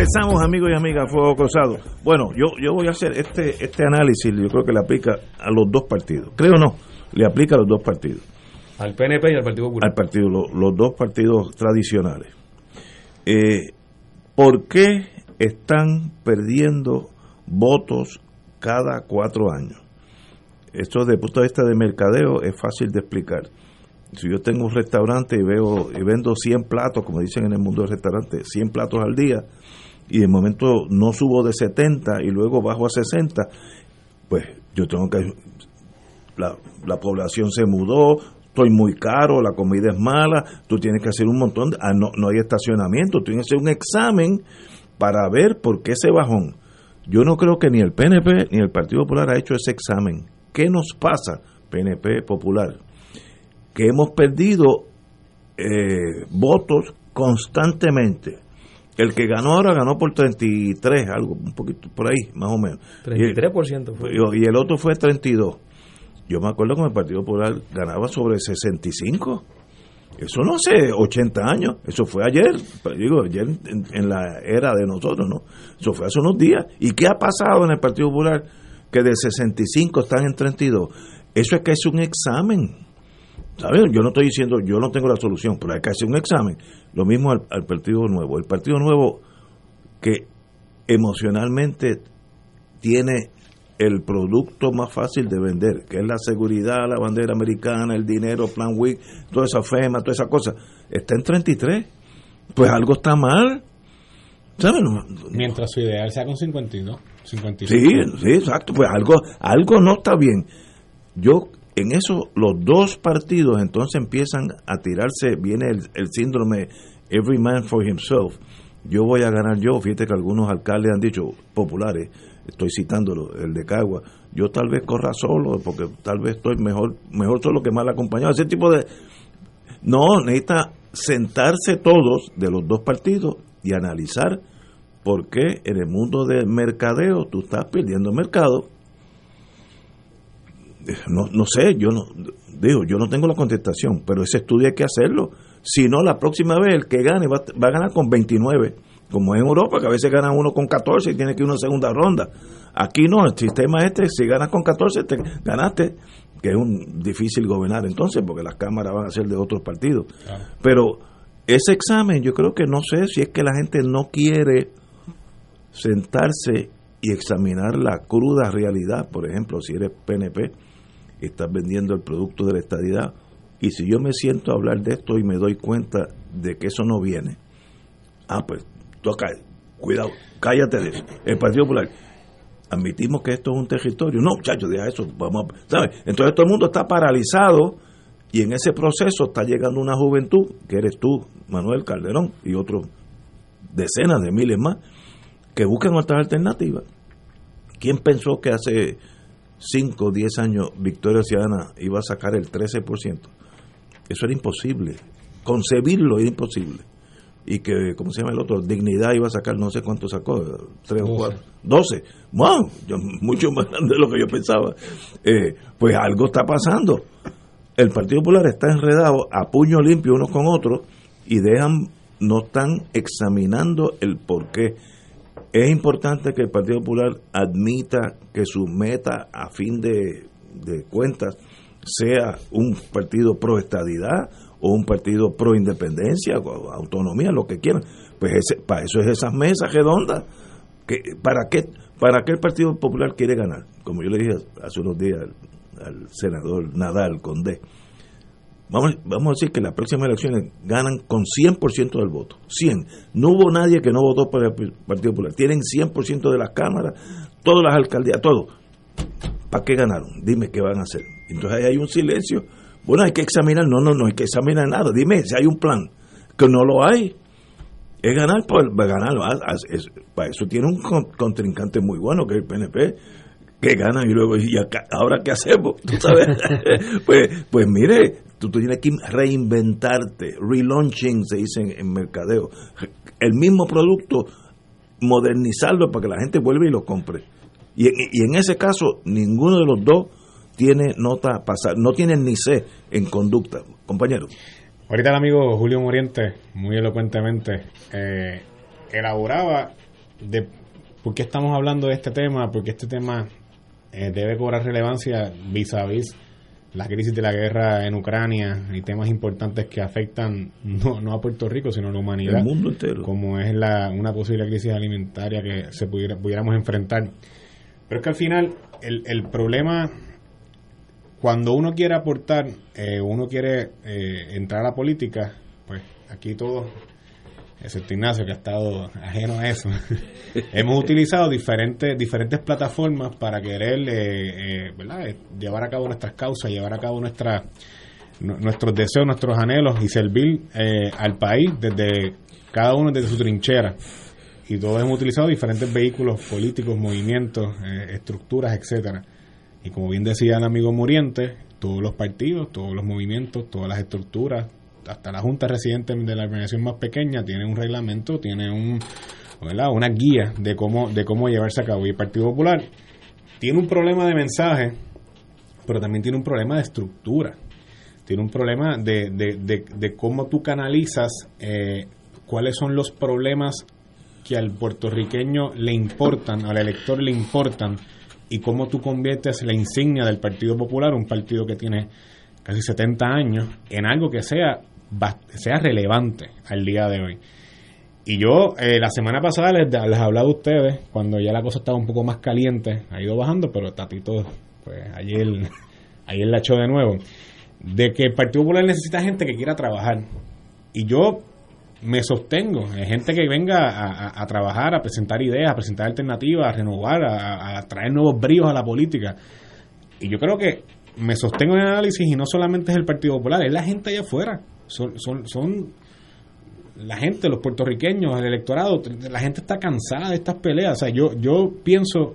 Regresamos amigos y amigas Fuego Cruzado. Bueno, yo, yo voy a hacer este, este análisis, yo creo que le aplica a los dos partidos. Creo no, le aplica a los dos partidos. Al PNP y al Partido Popular. Al partido, lo- los dos partidos tradicionales. Eh, ¿Por qué están perdiendo votos cada cuatro años? Esto desde el punto de vista de mercadeo es fácil de explicar. Si yo tengo un restaurante y veo y vendo 100 platos, como dicen en el mundo del restaurante, 100 platos al día, y de momento no subo de 70 y luego bajo a 60, pues yo tengo que la, la población se mudó, estoy muy caro, la comida es mala, tú tienes que hacer un montón, de, ah, no, no hay estacionamiento, tienes que hacer un examen para ver por qué ese bajón. Yo no creo que ni el PNP ni el Partido Popular ha hecho ese examen. ¿Qué nos pasa, PNP Popular? Que hemos perdido eh, votos constantemente. El que ganó ahora ganó por 33, algo, un poquito por ahí, más o menos. 33% fue. Y, el otro fue 32. Yo me acuerdo que el Partido Popular ganaba sobre 65. Eso no hace 80 años, eso fue ayer, digo, ayer en, en la era de nosotros, ¿no? Eso fue hace unos días. ¿Y qué ha pasado en el Partido Popular? Que de 65 están en 32. Eso es que es un examen. ¿Sabes? Yo no estoy diciendo, yo no tengo la solución, pero hay que hacer un examen. Lo mismo al, al Partido Nuevo. El Partido Nuevo que emocionalmente tiene el producto más fácil de vender, que es la seguridad, la bandera americana, el dinero, Plan WIC, toda esa FEMA, toda esa cosa, está en 33. Pues algo está mal. ¿Sabes? No- Mientras su ideal sea con 52. 55. Sí, sí, exacto. Pues algo, algo no está bien. Yo, en eso, los dos partidos entonces empiezan a tirarse, viene el, el síndrome every man for himself. Yo voy a ganar yo. Fíjate que algunos alcaldes han dicho, populares, estoy citándolo, el de Cagua, yo tal vez corra solo, porque tal vez estoy mejor, mejor solo que mal acompañado. Ese tipo de... No, necesita sentarse todos de los dos partidos y analizar por qué en el mundo del mercadeo tú estás perdiendo mercado. No, no sé, yo no digo, yo no tengo la contestación, pero ese estudio hay que hacerlo. Si no, la próxima vez el que gane va, va a ganar con 29, como es en Europa, que a veces gana uno con 14 y tiene que ir a una segunda ronda. Aquí no, el sistema este, si ganas con 14, te ganaste, que es un difícil gobernar entonces, porque las cámaras van a ser de otros partidos. Pero ese examen, yo creo que no sé si es que la gente no quiere sentarse y examinar la cruda realidad. Por ejemplo, si eres PNP estás vendiendo el producto de la estadidad, y si yo me siento a hablar de esto y me doy cuenta de que eso no viene, ah, pues toca, cuidado, cállate de eso. El Partido Popular, admitimos que esto es un territorio. No, muchachos, deja eso, vamos a, ¿sabes? Entonces todo el mundo está paralizado y en ese proceso está llegando una juventud, que eres tú, Manuel Calderón, y otros decenas de miles más, que buscan otras alternativas. ¿Quién pensó que hace 5 o 10 años Victoria Ciudadana iba a sacar el 13%? Eso era imposible. Concebirlo era imposible. Y que, ¿cómo se llama el otro? Dignidad iba a sacar, no sé cuánto sacó, 3 o 4, 12. ¡Wow! Yo- mucho más grande de lo que yo pensaba. Eh, pues algo está pasando. El Partido Popular está enredado a puño limpio unos con otros y dejan, no están examinando el porqué. Es importante que el Partido Popular admita que su meta a fin de, cuentas sea un partido pro estadidad o un partido pro independencia o autonomía, lo que quieran. Pues ese, para eso es esas mesas redondas. Que, ¿para, qué, ¿Para qué el Partido Popular quiere ganar? Como yo le dije hace unos días al, al senador Nadal Condé. Vamos, vamos a decir que las próximas elecciones ganan con 100% del voto. 100. No hubo nadie que no votó por el Partido Popular. Tienen 100% de las cámaras, todas las alcaldías, todo. ¿Para qué ganaron? Dime qué van a hacer. Entonces ahí hay un silencio. Bueno, hay que examinar. No, no, no hay que examinar nada. Dime si hay un plan. Que no lo hay. Es ganar por ganar. Ah, es- para eso tiene un con- contrincante muy bueno, que es el PNP, que gana y luego, y ahora qué hacemos? Pues, pues mire, tú tienes que reinventarte. Relaunching se dice en, mercadeo. El mismo producto, modernizarlo para que la gente vuelva y lo compre. Y, en- ese caso, ninguno de los dos tiene nota pasar, no tienen ni C en conducta. Compañero. Ahorita el amigo Julio Moriente, muy elocuentemente, eh, elaboraba de por qué estamos hablando de este tema, porque este tema eh, debe cobrar relevancia vis a vis la crisis de la guerra en Ucrania y temas importantes que afectan no, no a Puerto Rico, sino a la humanidad. El mundo entero. Como es la, una posible crisis alimentaria que se pudiera, pudiéramos enfrentar. Pero es que al final el, el problema cuando uno quiere aportar, eh, uno quiere eh, entrar a la política, pues aquí todos, excepto Ignacio que ha estado ajeno a eso, hemos utilizado diferentes diferentes plataformas para querer eh, eh. Eh, llevar a cabo nuestras causas, llevar a cabo nuestra, nu- nuestros deseos, nuestros anhelos y servir al país desde cada uno desde su trinchera. Y todos hemos utilizado diferentes vehículos políticos, movimientos, estructuras, etcétera. Y como bien decía el amigo Muriente, todos los partidos, todos los movimientos, todas las estructuras, hasta la Junta Residente de la organización más pequeña tiene un reglamento, tiene un, una guía de cómo, de cómo llevarse a cabo. Y el Partido Popular tiene un problema de mensaje, pero también tiene un problema de estructura. Tiene un problema de, de, de, cómo tú canalizas eh, cuáles son los problemas que al puertorriqueño le importan, al elector le importan, y cómo tú conviertes la insignia del Partido Popular, un partido que tiene casi 70 años, en algo que sea, sea relevante al día de hoy. Y yo eh, la semana pasada les, les hablaba a ustedes, cuando ya la cosa estaba un poco más caliente, ha ido bajando, pero Tatito, pues ayer, ayer la echó de nuevo, de que el Partido Popular necesita gente que quiera trabajar. Y yo me sostengo. Hay gente que venga a, trabajar, a presentar ideas, a presentar alternativas, a renovar, a, traer nuevos bríos a la política. Y yo creo que me sostengo en el análisis y no solamente es el Partido Popular, es la gente allá afuera. Son, son, son la gente, los puertorriqueños, el electorado, la gente está cansada de estas peleas. O sea, yo, yo pienso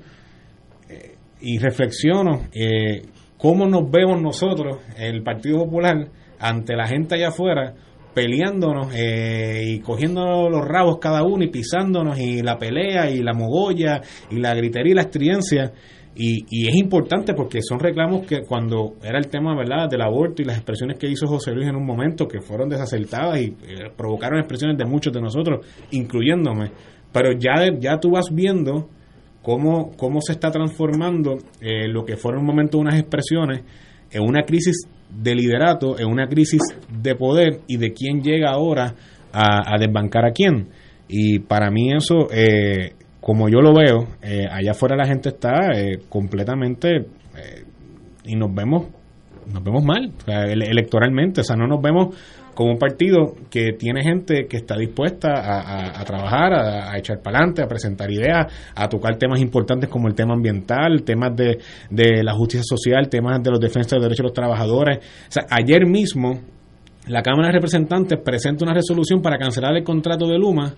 eh, y reflexiono eh, cómo nos vemos nosotros, el Partido Popular, ante la gente allá afuera, peleándonos eh, y cogiendo los rabos cada uno y pisándonos y la pelea y la mogolla y la gritería y la estridencia. Y, y, es importante porque son reclamos que cuando era el tema verdad del aborto y las expresiones que hizo José Luis en un momento que fueron desacertadas y eh, provocaron expresiones de muchos de nosotros, incluyéndome. Pero ya, ya tú vas viendo cómo, cómo se está transformando eh, lo que fueron un momento unas expresiones en una crisis de liderato, en una crisis de poder y de quién llega ahora a, desbancar a quién. Y para mí eso, eh, como yo lo veo, eh, allá afuera la gente está eh, completamente y nos vemos nos vemos mal electoralmente, o sea, no nos vemos como un partido que tiene gente que está dispuesta a, trabajar, a, echar para adelante, a presentar ideas, a tocar temas importantes como el tema ambiental, temas de, de la justicia social, temas de los defensas de derechos de los trabajadores. O sea, ayer mismo la Cámara de Representantes presenta una resolución para cancelar el contrato de Luma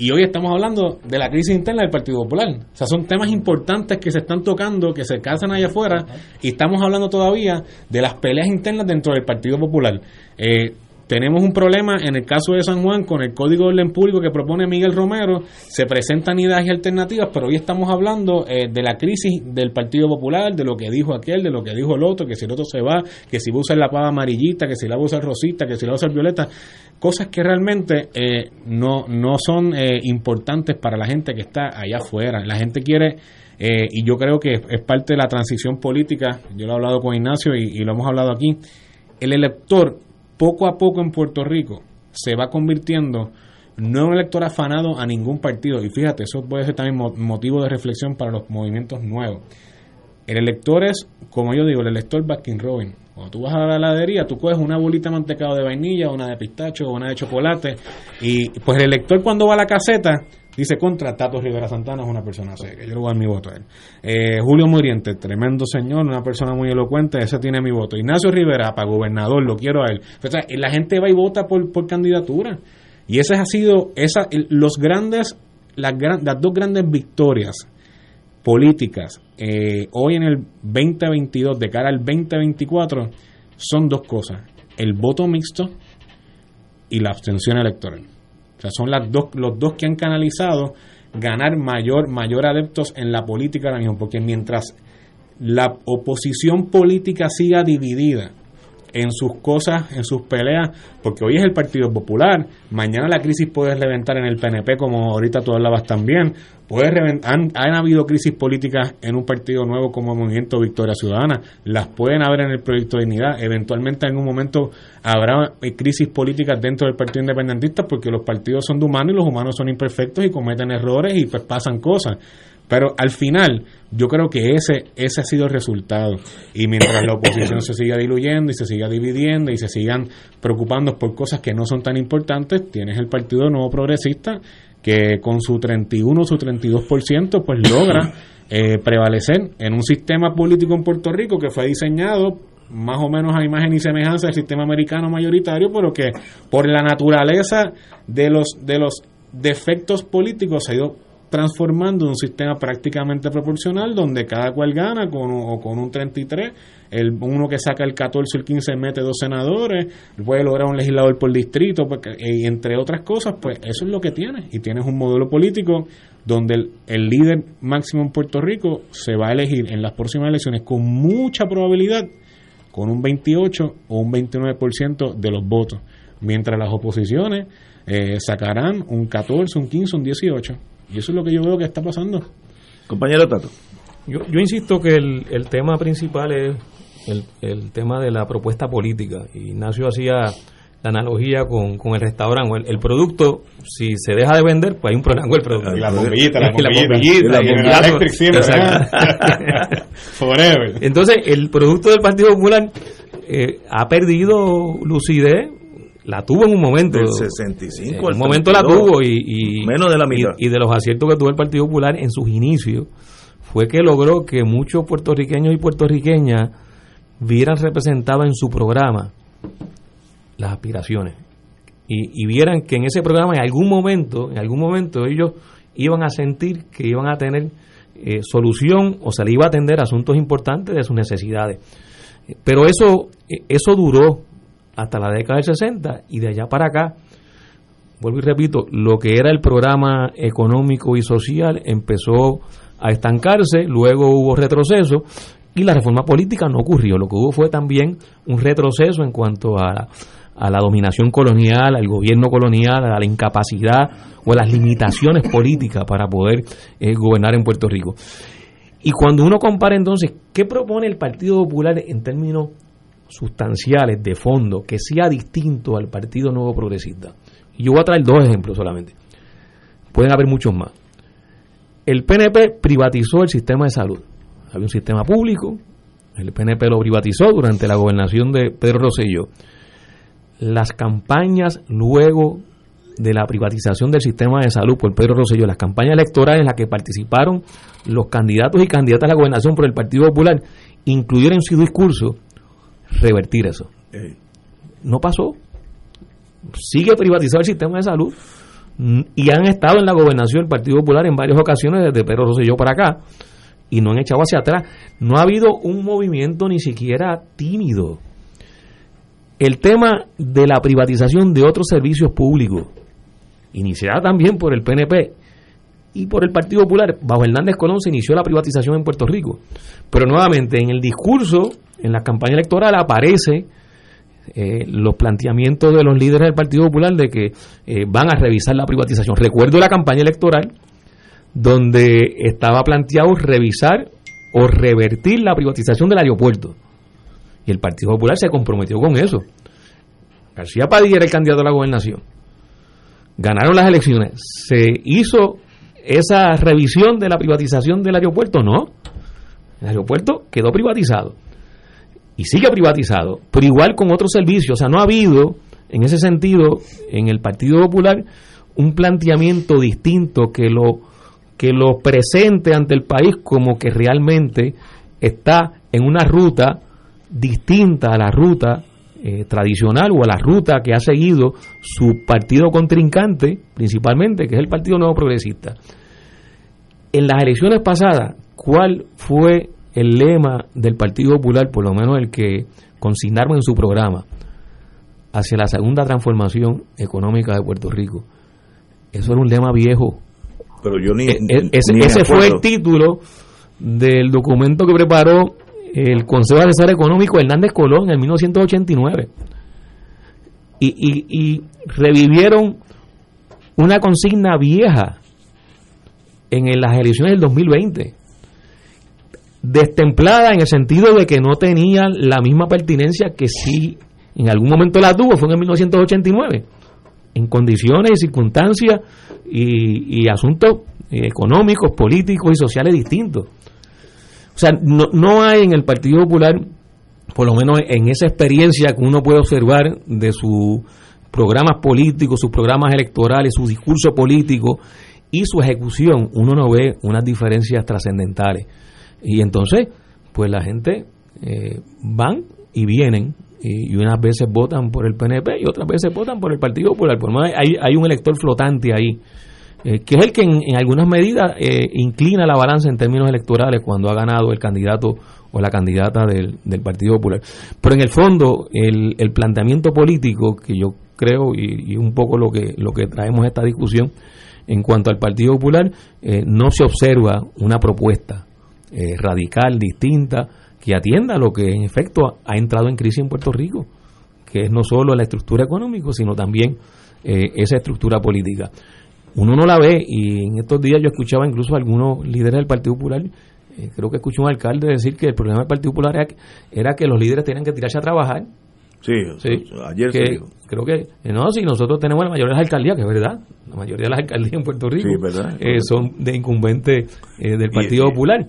y hoy estamos hablando de la crisis interna del Partido Popular. O sea, son temas importantes que se están tocando, que se casan allá afuera, y estamos hablando todavía de las peleas internas dentro del Partido Popular. Eh, tenemos un problema en el caso de San Juan con el Código de Orden Público que propone Miguel Romero. Se presentan ideas y alternativas, pero hoy estamos hablando eh, de la crisis del Partido Popular, de lo que dijo aquel, de lo que dijo el otro, que si el otro se va, que si va a usar la pava amarillita, que si la va a usar rosita, que si la va a usar violeta. Cosas que realmente eh, no, no son eh, importantes para la gente que está allá afuera. La gente quiere. y yo creo que es parte de la transición política, yo lo he hablado con Ignacio y lo hemos hablado aquí, el elector poco a poco en Puerto Rico se va convirtiendo no en un elector afanado a ningún partido. Y fíjate, eso puede ser también motivo de reflexión para los movimientos nuevos. El elector es, como yo digo, el elector Baskin Robin. Cuando tú vas a la heladería, tú coges una bolita de mantecado de vainilla, una de pistacho, una de chocolate. Y pues el elector cuando va a la caseta Dice contra Tato Rivera Santana es una persona seria. Yo le voy a dar mi voto a él. Eh, Julio Muriente, tremendo señor, una persona muy elocuente, ese tiene mi voto. Ignacio Rivera, para gobernador, lo quiero a él. La gente va y vota por, por candidatura. Y esa ha sido, esa, los grandes, las, las dos grandes victorias políticas eh, hoy en el 2022 de cara al 2024 son dos cosas. El voto mixto y la abstención electoral. O sea, son las dos, los dos que han canalizado ganar mayor, mayor adeptos en la política ahora mismo, porque mientras la oposición política siga dividida en sus cosas, en sus peleas, porque hoy es el Partido Popular, mañana la crisis puede reventar en el PNP, como ahorita tú hablabas también, puede han, han habido crisis políticas en un partido nuevo como el Movimiento Victoria Ciudadana, las pueden haber en el Proyecto de Dignidad, eventualmente en un momento habrá eh, crisis políticas dentro del Partido Independentista, porque los partidos son de humanos y los humanos son imperfectos y cometen errores y pues pasan cosas. Pero al final, yo creo que ese, ese ha sido el resultado. Y mientras la oposición se siga diluyendo y se siga dividiendo y se sigan preocupando por cosas que no son tan importantes, tienes el Partido Nuevo Progresista que con su 31 o su 32% pues logra eh, prevalecer en un sistema político en Puerto Rico que fue diseñado más o menos a imagen y semejanza del sistema americano mayoritario, pero que por la naturaleza de los de los defectos políticos se ha ido transformando un sistema prácticamente proporcional donde cada cual gana con, o con un 33, el uno que saca el 14 o el 15 mete dos senadores, puede lograr un legislador por distrito, porque, y entre otras cosas, pues eso es lo que tienes. Y tienes un modelo político donde el, el líder máximo en Puerto Rico se va a elegir en las próximas elecciones con mucha probabilidad con un 28 o un 29% de los votos, mientras las oposiciones eh, sacarán un 14, un 15, un 18. Y eso es lo que yo veo que está pasando. Compañero Tato. Yo, yo insisto que el, el tema principal es el, el, tema de la propuesta política. Ignacio hacía la analogía con, con el restaurante. El, producto, si se deja de vender, pues hay un problema con el producto. la bombillita, la bombillita, la Forever. Entonces, el producto del Partido Popular eh, ha perdido lucidez la tuvo en un momento. Del 65 en un momento la 32. tuvo y, y- Menos de la mitad. Y, y de los aciertos que tuvo el Partido Popular en sus inicios fue que logró que muchos puertorriqueños y puertorriqueñas vieran representado en su programa las aspiraciones y, y vieran que en ese programa en algún momento, en algún momento ellos iban a sentir que iban a tener eh, solución o se le iba a atender asuntos importantes de sus necesidades. Pero eso, eh, eso duró hasta la década del 60 y de allá para acá, vuelvo y repito, lo que era el programa económico y social empezó a estancarse, luego hubo retroceso y la reforma política no ocurrió. Lo que hubo fue también un retroceso en cuanto a, a la dominación colonial, al gobierno colonial, a la incapacidad o a las limitaciones políticas para poder eh, gobernar en Puerto Rico. Y cuando uno compara entonces, ¿qué propone el Partido Popular en términos sustanciales, de fondo, que sea distinto al Partido Nuevo Progresista? Y yo voy a traer dos ejemplos solamente. Pueden haber muchos más. El PNP privatizó el sistema de salud. Había un sistema público, el PNP lo privatizó durante la gobernación de Pedro Rosselló. Las campañas luego de la privatización del sistema de salud por Pedro Rosselló, las campañas electorales en las que participaron los candidatos y candidatas a la gobernación por el Partido Popular, incluyeron en su discurso revertir eso. No pasó. Sigue privatizado el sistema de salud mm, y han estado en la gobernación del Partido Popular en varias ocasiones desde Pedro Rosselló para acá y no han echado hacia atrás. No ha habido un movimiento ni siquiera tímido. El tema de la privatización de otros servicios públicos, iniciada también por el PNP y por el Partido Popular, bajo Hernández Colón se inició la privatización en Puerto Rico. Pero nuevamente en el discurso, en la campaña electoral aparece eh, los planteamientos de los líderes del Partido Popular de que eh, van a revisar la privatización. Recuerdo la campaña electoral donde estaba planteado revisar o revertir la privatización del aeropuerto. Y el Partido Popular se comprometió con eso. García Padilla era el candidato a la gobernación. Ganaron las elecciones. ¿Se hizo esa revisión de la privatización del aeropuerto? No. El aeropuerto quedó privatizado y sigue privatizado, pero igual con otros servicios. O sea, no ha habido, en ese sentido, en el Partido Popular, un planteamiento distinto que lo, que lo presente ante el país como que realmente está en una ruta distinta a la ruta eh, tradicional o a la ruta que ha seguido su partido contrincante, principalmente, que es el Partido Nuevo Progresista. En las elecciones pasadas, ¿cuál fue el lema del Partido Popular, por lo menos el que consignaron en su programa, hacia la segunda transformación económica de Puerto Rico? Eso era un lema viejo. pero yo ni. E- e- ese ni ese fue el título del documento que preparó el Consejo Asesor Económico Hernández Colón en 1989. Y, revivieron una consigna vieja en las elecciones del 2020 destemplada en el sentido de que no tenía la misma pertinencia que si en algún momento la tuvo, fue en el 1989, en condiciones y circunstancias y, y asuntos eh, económicos, políticos y sociales distintos. O sea, no, no hay en el Partido Popular, por lo menos en esa experiencia que uno puede observar de sus programas políticos, sus programas electorales, su discurso político y su ejecución, uno no ve unas diferencias trascendentales. Y entonces, pues la gente eh, van y vienen y, unas veces votan por el PNP y otras veces votan por el Partido Popular. Por menos hay, hay un elector flotante ahí, eh, que es el que en, algunas medidas eh, inclina la balanza en términos electorales cuando ha ganado el candidato o la candidata del, del Partido Popular. Pero en el fondo, el, el planteamiento político que yo creo y, y un poco lo que, lo que traemos a esta discusión en cuanto al Partido Popular, eh, no se observa una propuesta eh, radical, distinta, que atienda lo que en efecto ha entrado en crisis en Puerto Rico, que es no solo la estructura económica, sino también esa estructura política. Uno no la ve y en estos días yo escuchaba incluso a algunos líderes del Partido Popular, eh, creo que escuché un alcalde decir que el problema del Partido Popular era que, era que los líderes tenían que tirarse a trabajar. Sí, Sí, ayer se que dijo. creo que eh, no si nosotros tenemos la mayoría de las alcaldías que es verdad la mayoría de las alcaldías en Puerto Rico Sí, eh, son de incumbentes eh, del Partido y- Popular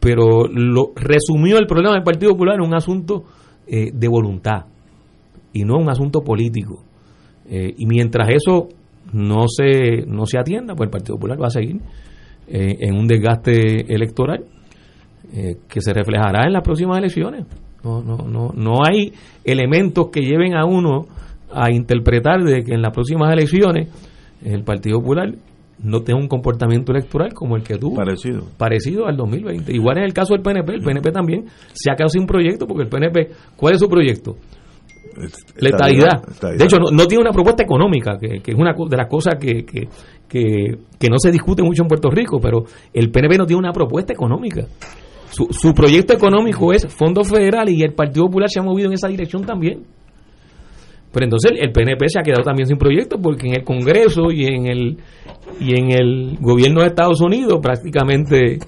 pero lo resumió el problema del Partido Popular en un asunto de voluntad y no un asunto político. Y mientras eso no se, no se atienda, pues el Partido Popular va a seguir eh, en un desgaste electoral eh, que se reflejará en las próximas elecciones. No, no, no, no hay elementos que lleven a uno a interpretar de que en las próximas elecciones el Partido Popular no tenga un comportamiento electoral como el que tuvo. Parecido. Parecido al 2020. Igual en el caso del PNP, el PNP también se ha quedado sin proyecto porque el PNP, ¿cuál es su proyecto? La estabilidad. De hecho, no, tiene una propuesta económica, que, es una de las cosas que, que, que, no se discute mucho en Puerto Rico, pero el PNP no tiene una propuesta económica. Su, su proyecto económico es fondos federales y el Partido Popular se ha movido en esa dirección también. Pero entonces el PNP se ha quedado también sin proyecto porque en el Congreso y en el y en el gobierno de Estados Unidos prácticamente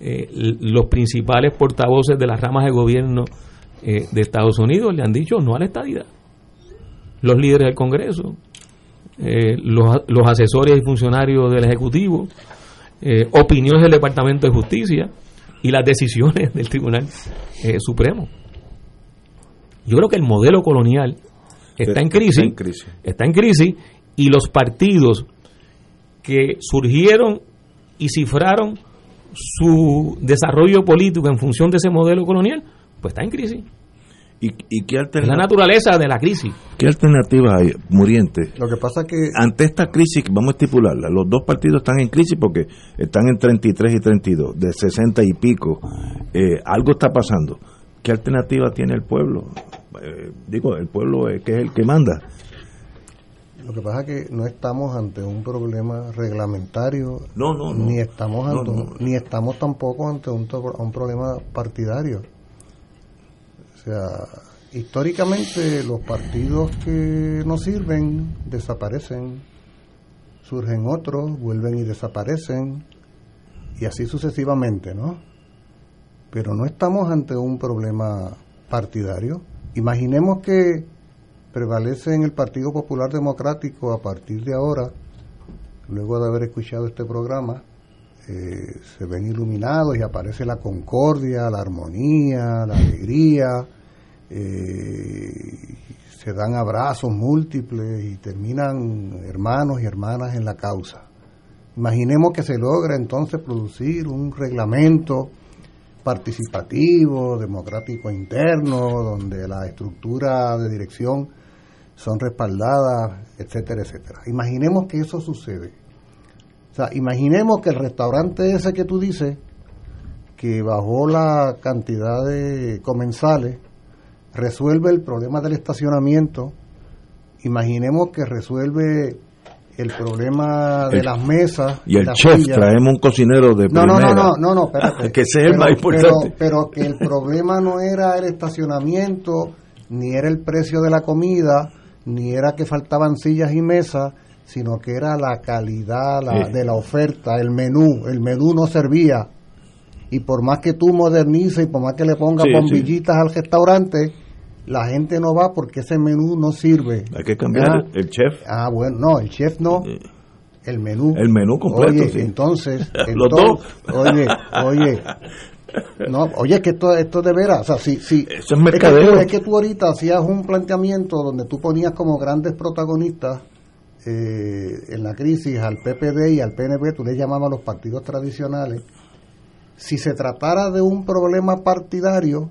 eh, los principales portavoces de las ramas de gobierno eh, de Estados Unidos le han dicho no a la estadidad. Los líderes del Congreso, eh, los, los, asesores y funcionarios del Ejecutivo, opiniones del Departamento de Justicia y las decisiones del Tribunal Supremo. Yo creo que el modelo colonial está en crisis, está en crisis, y los partidos que surgieron y cifraron su desarrollo político en función de ese modelo colonial, pues está en crisis. ¿Y, y qué es la naturaleza de la crisis. ¿Qué alternativa hay, Muriente? Lo que pasa que... Ante esta crisis, vamos a estipularla, los dos partidos están en crisis porque están en 33 y 32, de 60 y pico. Eh, algo está pasando. ¿Qué alternativa tiene el pueblo? Eh, digo, el pueblo es que es el que manda. Lo que pasa es que no estamos ante un problema reglamentario, no, no, ni estamos ni estamos tampoco ante un, un problema partidario. Sea, históricamente los partidos que no sirven desaparecen, surgen otros, vuelven y desaparecen, y así sucesivamente, ¿no? Pero no estamos ante un problema partidario. Imaginemos que prevalece en el Partido Popular Democrático a partir de ahora, luego de haber escuchado este programa, eh, se ven iluminados y aparece la concordia, la armonía, la alegría, eh, se dan abrazos múltiples y terminan hermanos y hermanas en la causa. Imaginemos que se logra entonces producir un reglamento participativo, democrático interno, donde la estructura de dirección son respaldadas, etcétera, etcétera. Imaginemos que eso sucede. O sea, imaginemos que el restaurante ese que tú dices, que bajó la cantidad de comensales, resuelve el problema del estacionamiento, imaginemos que resuelve el problema de las mesas y el chef traemos un cocinero de no, no no no no no espérate. Que sea el más importante. pero, que el problema no era el estacionamiento ni era el precio de la comida ni era que faltaban sillas y mesas sino que era la calidad de la oferta el menú el menú no servía y por más que tú modernices y por más que le pongas bombillitas al restaurante la gente no va porque ese menú no sirve. Hay que cambiar el chef. Ah, bueno, no, el chef no. El menú. El menú completo. Oye, entonces, oye, oye, no, oye, que esto, esto de veras, o sea, si, si, Eso es mercadeo. Es que, tú, ahorita hacías un planteamiento donde tú ponías como grandes protagonistas eh, en la crisis al PPD y al PNP, tú les llamabas los partidos tradicionales. Si se tratara de un problema partidario,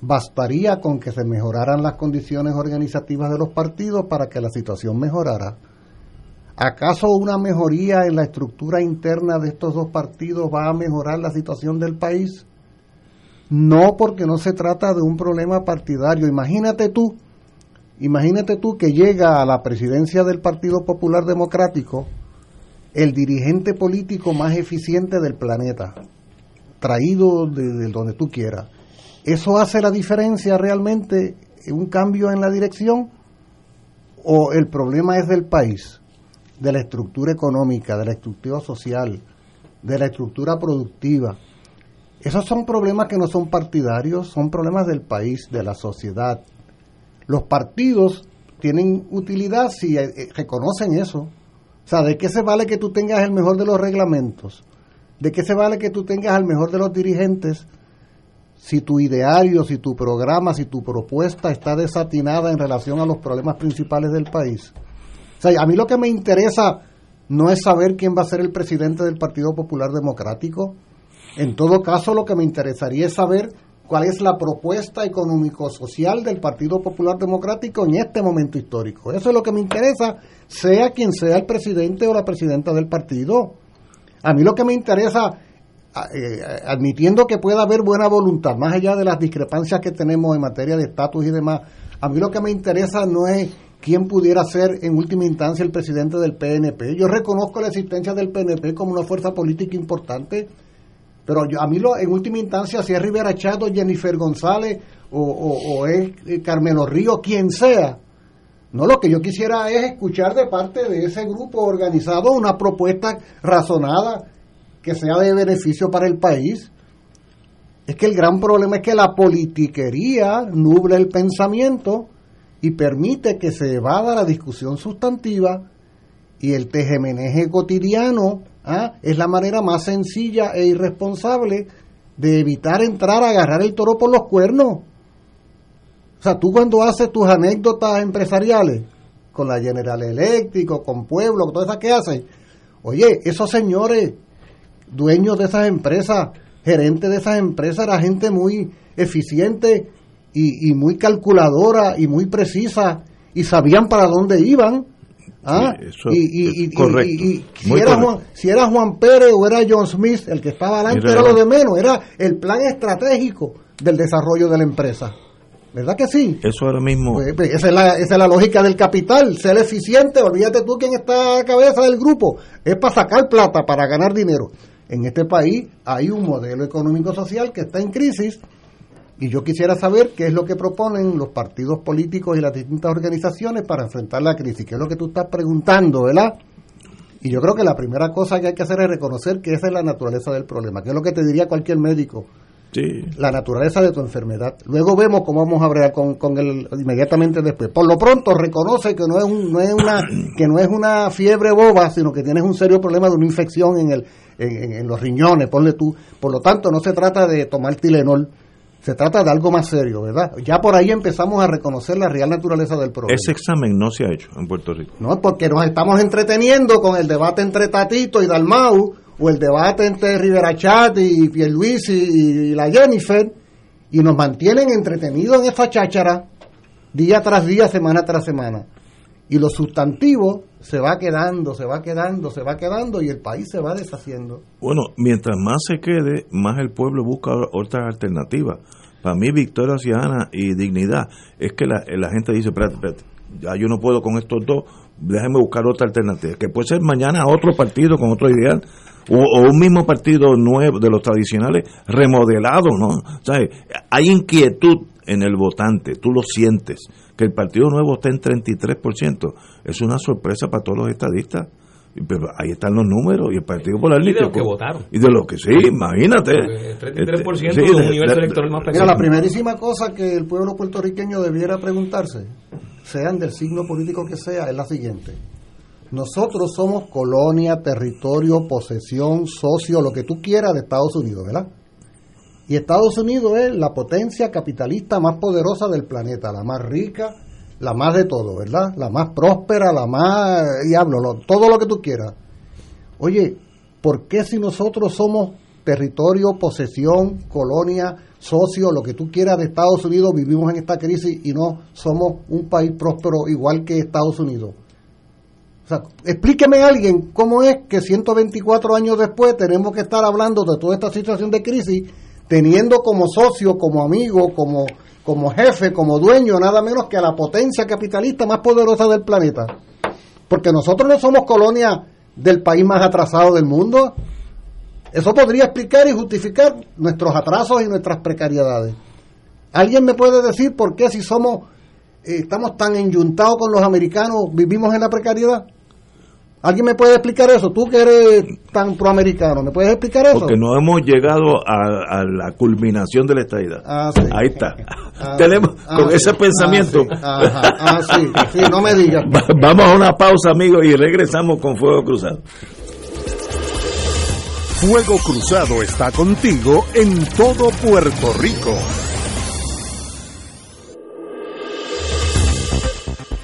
bastaría con que se mejoraran las condiciones organizativas de los partidos para que la situación mejorara. ¿Acaso una mejoría en la estructura interna de estos dos partidos va a mejorar la situación del país? No, porque no se trata de un problema partidario. Imagínate tú, imagínate tú que llega a la presidencia del Partido Popular Democrático el dirigente político más eficiente del planeta, traído de donde tú quieras ¿Eso hace la diferencia realmente, un cambio en la dirección? ¿O el problema es del país, de la estructura económica, de la estructura social, de la estructura productiva? Esos son problemas que no son partidarios, son problemas del país, de la sociedad. Los partidos tienen utilidad si eh, eh, reconocen eso. O sea, ¿de qué se vale que tú tengas el mejor de los reglamentos? ¿De qué se vale que tú tengas al mejor de los dirigentes si tu ideario, si tu programa, si tu propuesta está desatinada en relación a los problemas principales del país. O sea, a mí lo que me interesa no es saber quién va a ser el presidente del Partido Popular Democrático. En todo caso, lo que me interesaría es saber cuál es la propuesta económico-social del Partido Popular Democrático en este momento histórico. Eso es lo que me interesa, sea quien sea el presidente o la presidenta del partido. A mí lo que me interesa, eh, admitiendo que pueda haber buena voluntad, más allá de las discrepancias que tenemos en materia de estatus y demás, a mí lo que me interesa no es quién pudiera ser en última instancia el presidente del PNP. Yo reconozco la existencia del PNP como una fuerza política importante, pero a mí lo, en última instancia, si es Rivera Chado, Jennifer González o, es eh, Carmelo Río, quien sea, no, lo que yo quisiera es escuchar de parte de ese grupo organizado una propuesta razonada que sea de beneficio para el país. Es que el gran problema es que la politiquería nubla el pensamiento y permite que se evada la discusión sustantiva y el tejemeneje cotidiano ¿ah? es la manera más sencilla e irresponsable de evitar entrar a agarrar el toro por los cuernos. O sea, tú cuando haces tus anécdotas empresariales con la General Electric, con Pueblo, con todas esas que haces, oye, esos señores dueños de esas empresas, gerentes de esas empresas, era gente muy eficiente y muy calculadora y muy precisa y sabían para dónde iban ¿Ah? y, si, era Juan, si, era Juan, Pérez o era John Smith, el que estaba adelante era lo de menos, era el plan estratégico del desarrollo de la empresa. ¿Verdad que sí? Eso ahora mismo. Pues, pues, esa, es la, esa es la lógica del capital, ser eficiente, olvídate tú quién está a cabeza del grupo, es para sacar plata, para ganar dinero. En este país hay un modelo económico-social que está en crisis y yo quisiera saber qué es lo que proponen los partidos políticos y las distintas organizaciones para enfrentar la crisis, qué es lo que tú estás preguntando, ¿verdad? Y yo creo que la primera cosa que hay que hacer es reconocer que esa es la naturaleza del problema, que es lo que te diría cualquier médico. Sí. La naturaleza de tu enfermedad. Luego vemos cómo vamos a bregar con, con el inmediatamente después. Por lo pronto reconoce que no es un, no es una que no es una fiebre boba, sino que tienes un serio problema de una infección en el en, en los riñones, ponle tú. Por lo tanto, no se trata de tomar Tilenol se trata de algo más serio, ¿verdad? Ya por ahí empezamos a reconocer la real naturaleza del problema. Ese examen no se ha hecho en Puerto Rico. No, porque nos estamos entreteniendo con el debate entre Tatito y Dalmau, o el debate entre Rivera Chat y Pierluisi y, y la Jennifer, y nos mantienen entretenidos en esta cháchara día tras día, semana tras semana. Y lo sustantivo se va quedando, se va quedando, se va quedando y el país se va deshaciendo. Bueno, mientras más se quede, más el pueblo busca otras alternativas. Para mí, victoria ciudadana y dignidad es que la, gente dice, ya yo no puedo con estos dos, déjame buscar otra alternativa. Que puede ser mañana otro partido con otro ideal o, un mismo partido nuevo de los tradicionales remodelado, ¿no? ¿Sabes? Hay inquietud en el votante, tú lo sientes que el Partido Nuevo está en 33%, es una sorpresa para todos los estadistas. Pero ahí están los números y el Partido Popular Y de los que votaron. Y de los que sí, imagínate. El 33% este, un universo electoral más pequeño. la primerísima cosa que el pueblo puertorriqueño debiera preguntarse, sean del signo político que sea, es la siguiente. Nosotros somos colonia, territorio, posesión, socio, lo que tú quieras de Estados Unidos, ¿verdad? Y Estados Unidos es la potencia capitalista más poderosa del planeta, la más rica, la más de todo, ¿verdad? La más próspera, la más, diablo, todo lo que tú quieras. Oye, ¿por qué si nosotros somos territorio, posesión, colonia, socio, lo que tú quieras de Estados Unidos, vivimos en esta crisis y no somos un país próspero igual que Estados Unidos? O sea, explíqueme a alguien cómo es que 124 años después tenemos que estar hablando de toda esta situación de crisis teniendo como socio, como amigo, como, como jefe, como dueño, nada menos que a la potencia capitalista más poderosa del planeta. Porque nosotros no somos colonia del país más atrasado del mundo. Eso podría explicar y justificar nuestros atrasos y nuestras precariedades. ¿Alguien me puede decir por qué si somos, eh, estamos tan enyuntados con los americanos, vivimos en la precariedad? ¿Alguien me puede explicar eso? Tú que eres tan proamericano, ¿me puedes explicar eso? Porque no hemos llegado a, la culminación de la estadidad. Ah, Ahí está. Ah, Tenemos con ah, ese pensamiento. Ah, sí. sí, no me digas. Vamos a una pausa, amigos, y regresamos con Fuego Cruzado. Fuego Cruzado está contigo en todo Puerto Rico.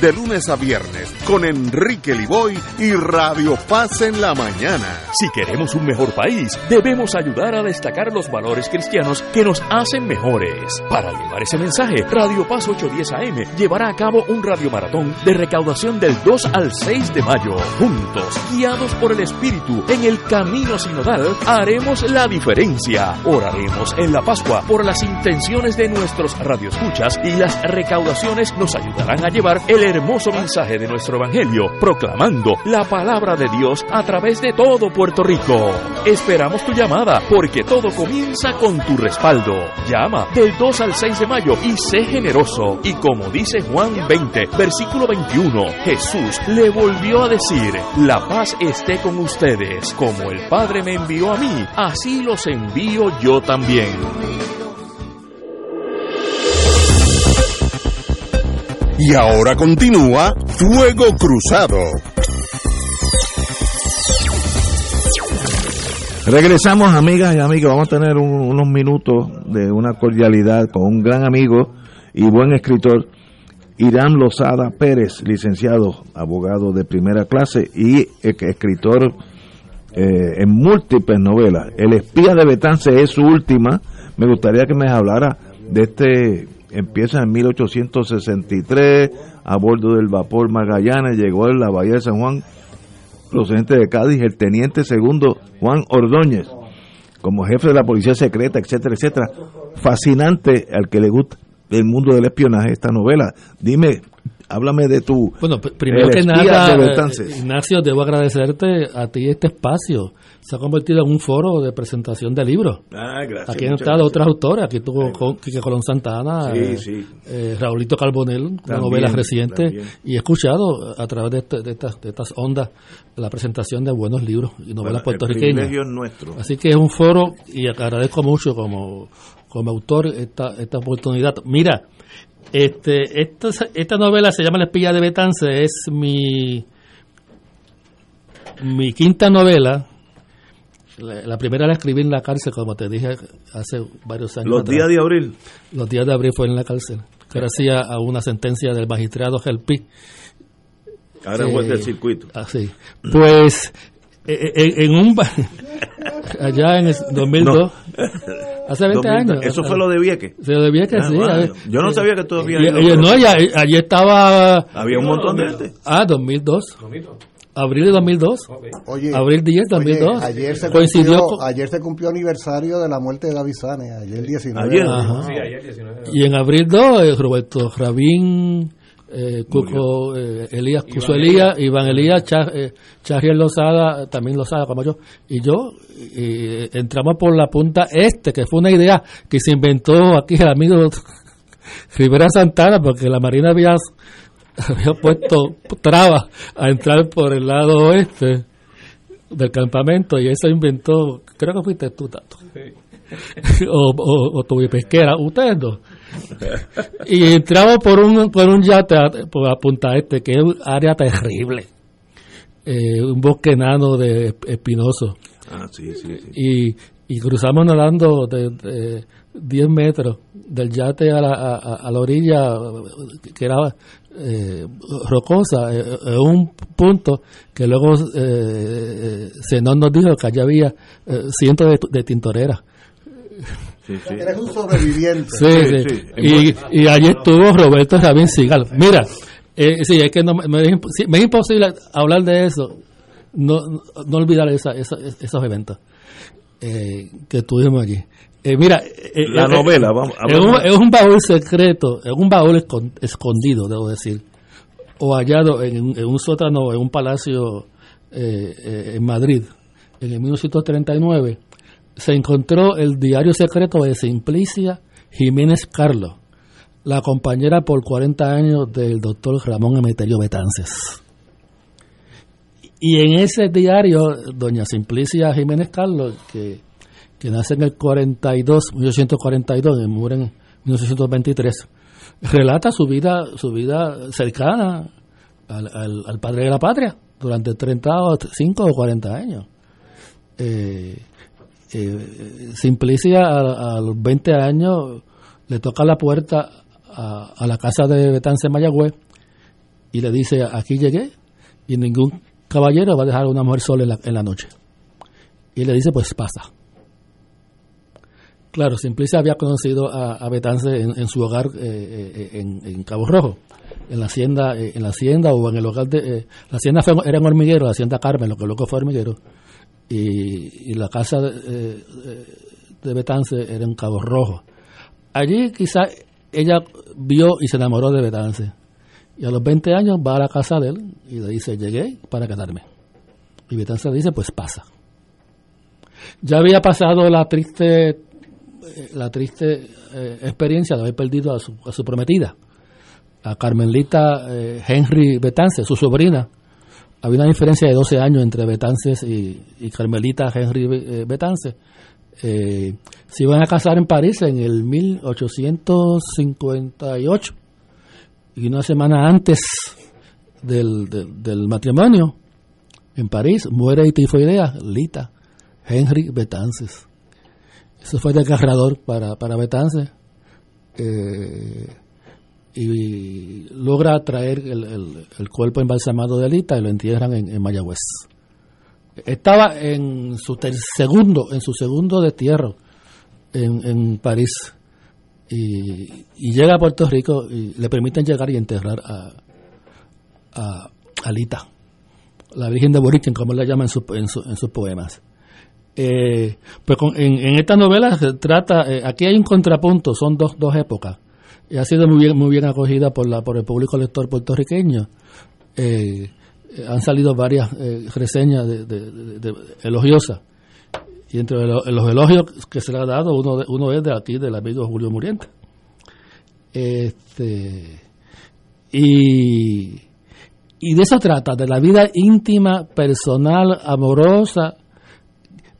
de lunes a viernes con Enrique Liboy y Radio Paz en la mañana. Si queremos un mejor país, debemos ayudar a destacar los valores cristianos que nos hacen mejores. Para llevar ese mensaje, Radio Paz 810 AM llevará a cabo un radiomaratón de recaudación del 2 al 6 de mayo. Juntos, guiados por el Espíritu en el camino sinodal, haremos la diferencia. Oraremos en la Pascua por las intenciones de nuestros radioescuchas y las recaudaciones nos ayudarán a llevar el hermoso mensaje de nuestro Evangelio, proclamando la palabra de Dios a través de todo Puerto Rico. Esperamos tu llamada, porque todo comienza con tu respaldo. Llama del 2 al 6 de mayo y sé generoso. Y como dice Juan 20, versículo 21, Jesús le volvió a decir, la paz esté con ustedes. Como el Padre me envió a mí, así los envío yo también. Y ahora continúa Fuego Cruzado. Regresamos, amigas y amigos. Vamos a tener un- unos minutos de una cordialidad con un gran amigo y buen escritor, Irán Lozada Pérez, licenciado, abogado de primera clase y escritor eh, en múltiples novelas. El espía de Betance es su última. Me gustaría que me hablara de este. Empieza en 1863 a bordo del vapor Magallanes, llegó a la bahía de San Juan procedente de Cádiz, el teniente segundo Juan Ordóñez, como jefe de la policía secreta, etcétera, etcétera. Fascinante al que le gusta el mundo del espionaje esta novela. Dime, háblame de tu. Bueno, pr- primero El que nada, eh. Ignacio, debo agradecerte a ti este espacio. Se ha convertido en un foro de presentación de libros. Ah, gracias. Aquí han estado otras autoras. Aquí tuvo Quique Colón Santana, Sí, eh, sí. eh, Raulito Carbonell, una novela reciente. también. Y he escuchado a través de, este- de estas, de estas ondas la presentación de buenos libros y novelas Bueno, el puertorriqueñas. es nuestro. Así que es un foro y agradezco mucho como, como autor esta, esta oportunidad. Mira, este, esta, esta novela se llama La espía de Betance, es mi, mi quinta novela la, la primera la escribí en la cárcel, como te dije hace varios años. Los atrás. días de abril. Los días de abril fue en la cárcel, gracias a una sentencia del magistrado Gelpi. Ahora Eh, juez del circuito. Así. Pues eh, eh, en un allá en el 2002, hace 20 años. Eso fue lo de Vieques. Sí, lo de Vieques, Ah, sí. bueno, yo no sabía que todavía Y- había no, allá- allí estaba. Había un montón de gente. Ah, 2002. Abril de 2002. Oye, Abril 10, oye, 2002. ayer, se Coincidió cumplió, con- ayer se cumplió aniversario de la muerte de David Sanes, ayer 19. Ayer. Ajá. Sí, ayer 19 de Y en abril 2, eh, Roberto Rabín, eh, Cuco, eh, Elías Cuso Elías, Iván Elías, Char, eh, Charriel Lozada, también Lozada como yo, y yo eh, entramos por la punta este, que fue una idea que se inventó aquí el amigo Rivera Santana, porque la Marina había, había puesto trabas a entrar por el lado oeste del campamento y eso inventó, creo que fuiste tú, Tato. o, o, o tu pesquera, ustedes dos. Y entramos por un, por un yate por la punta este, que es un área terrible. Eh, un bosque enano de espinoso. Ah, sí, sí, sí. Y, y cruzamos nadando de, de 10 metros del yate a la, a, la orilla, que era eh, rocosa, eh, eh, un punto que luego eh, Zenón nos dijo que allá había cientos de, de tintoreras. Sí, sí. Eres un sobreviviente. Sí, sí. sí. Y, y allí estuvo Roberto Rabín Sigal. Mira, eh, sí, es que no, me, me es imp- sí, me es imposible hablar de eso, no, no olvidar esa, esa- esos eventos eh, que tuvimos allí. Eh, mira, eh, La eh, novela, vamos, es un, hablamos. es un baúl secreto, es un baúl escon- escondido, debo decir, o hallado en, un- en un sótano, en un palacio eh, eh, en Madrid, en el 1939, se encontró el diario secreto de Simplicia Jiménez Carlos, la compañera por 40 años del doctor Ramón Emeterio Betances. Y en ese diario, doña Simplicia Jiménez Carlos, que, que nace en el 42, 1942, y muere en 1923, relata su vida, su vida cercana al, al- al padre de la patria durante 35 o 40 años. Eh, eh, Simplicia a, a los 20 años le toca la puerta a, la casa de Betance Mayagüez y le dice, aquí llegué y ningún caballero va a dejar a una mujer sola en la, en la noche. Y le dice, pues pasa. Claro, Simplicia había conocido a, a Betance en, su hogar eh, eh, en, en Cabo Rojo, en la hacienda, eh, en la hacienda o en el hogar de eh, la hacienda fue- era en hormiguero, la hacienda Carmen, lo que luego fue hormiguero, y, y la casa de, eh, de Betance era en Cabo Rojo. Allí quizá ella vio y se enamoró de Betance. Y a los 20 años va a la casa de él y le dice, llegué para quedarme. Y Betance le dice, pues pasa. Ya había pasado la triste, eh, la triste eh, experiencia de haber perdido a su, a su prometida, a Carmelita eh, Henry Betance, su sobrina. Había una diferencia de 12 años entre Betances y, Carmelita Henry eh, Betance. Eh, se iban a casar en París en el 1858 y una semana antes del, del, del matrimonio en París muere de tifoidea Lita Henry Betances. Eso fue desgarrador para, para Betances. Eh, y logra traer el, el- el cuerpo embalsamado de Lita y lo entierran en, Mayagüez estaba en su segundo en su segundo destierro en, París y, llega a Puerto Rico y le permiten llegar y enterrar a, a, a Lita, la Virgen de Boriken, como la llama en, su- en, su- en sus poemas. Eh, pues con- en, en esta novela se trata, eh, aquí hay un contrapunto, son dos, dos épocas, ha sido muy bien, muy bien acogida por, la, por el público lector puertorriqueño. Eh, han salido varias eh, reseñas de, de- elogiosas. Y entre los, elogios que se le ha dado, uno, uno es de aquí, del amigo Julio Muriente. Este, y, y de eso trata, de la vida íntima, personal, amorosa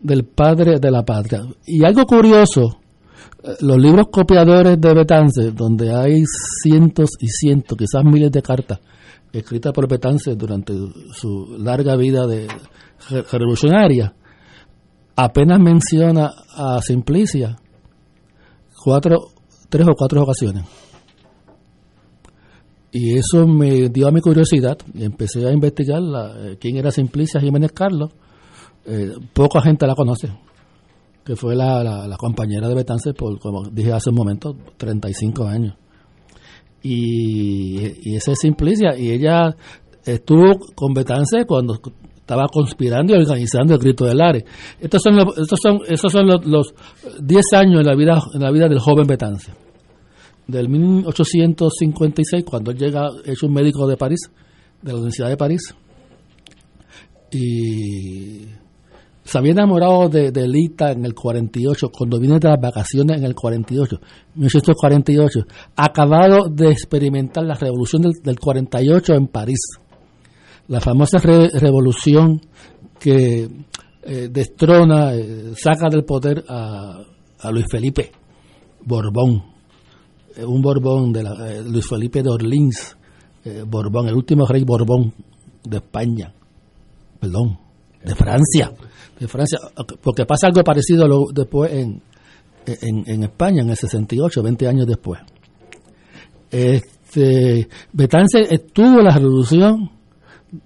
del padre de la patria. Y algo curioso, los libros copiadores de Betance, donde hay cientos y cientos, quizás miles de cartas escritas por Betance durante su larga vida de re- revolucionaria, apenas menciona a Simplicia cuatro, tres o cuatro ocasiones. Y eso me dio a mi curiosidad y empecé a investigar la, eh, quién era Simplicia Jiménez Carlos. Eh, poca gente la conoce, que fue la, la, compañera de Betance por, como dije hace un momento, 35 años. Y, y esa es Simplicia, y ella estuvo con Betance cuando estaba conspirando y organizando el grito del Ares. Estos son los, estos son, esos son los, 10 años en la vida, en la vida del joven Betance. Del 1856, cuando llega, es un médico de París, de la Universidad de París, y se había enamorado de, de, Lita en el 48, cuando viene de las vacaciones en el 48, 1848, acabado de experimentar la revolución del, del 48 en París. La famosa revolución que eh, destrona, eh, saca del poder a, Luis Felipe Borbón, eh, un Borbón de la, Luis Felipe de Orleans, Borbón, el último rey Borbón de España, perdón, de Francia, de Francia, porque pasa algo parecido después en, en, España, en el 68, 20 años después. Este, Betance estuvo la revolución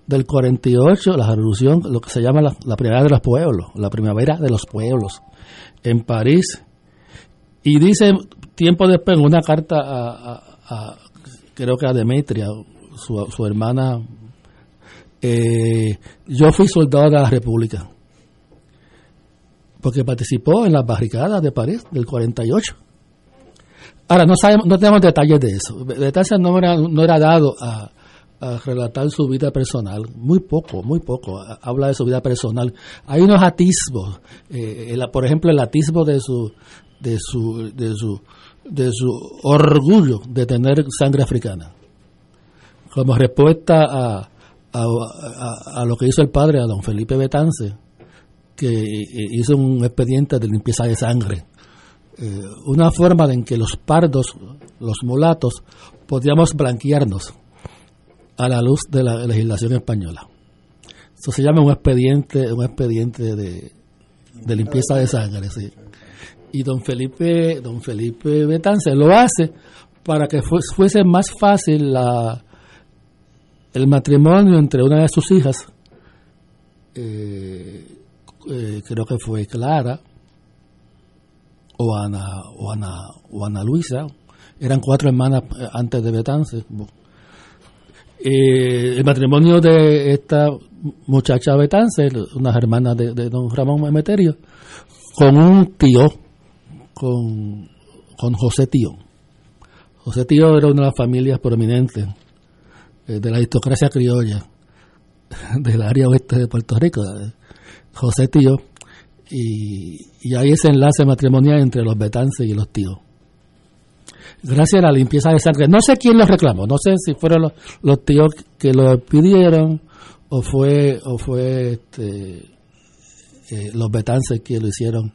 del 48, la revolución, lo que se llama la, primavera de los pueblos, la primavera de los pueblos, en París. Y dice, tiempo después, en una carta a, creo que a Demetria, su, su hermana, eh, yo fui soldado de la República, porque participó en las barricadas de París del 48. Ahora, no sabemos, no tenemos detalles de eso. Detalles no era, no era dado a, a relatar su vida personal, muy poco, muy poco, habla de su vida personal. Hay unos atisbos, eh, por ejemplo, el atisbo de su, de su, de su, de su orgullo de tener sangre africana. Como respuesta a, a, lo que hizo el padre, a don Felipe Betance, que hizo un expediente de limpieza de sangre. Eh, una forma en que los pardos, los mulatos, podíamos blanquearnos a la luz de la legislación española. Eso se llama un expediente, un expediente de, limpieza de sangre, sí. Y don Felipe, don Felipe Betance lo hace para que fuese más fácil la, el matrimonio entre una de sus hijas, eh, eh, creo que fue Clara, o Ana, o Ana, o Ana Luisa, eran cuatro hermanas eh, antes de Betance, eh, el matrimonio de esta muchacha Betance, unas hermanas de, don Ramón Emeterio, con un tío, con, con José Tío. José Tío era una de las familias prominentes eh, de la aristocracia criolla del área oeste de Puerto Rico. José Tío, y, y hay ese enlace matrimonial entre los Betances y los tíos gracias a la limpieza de sangre. No sé quién lo reclamó, no sé si fueron los, tíos que lo pidieron o fue o fue este, eh, los betances que lo hicieron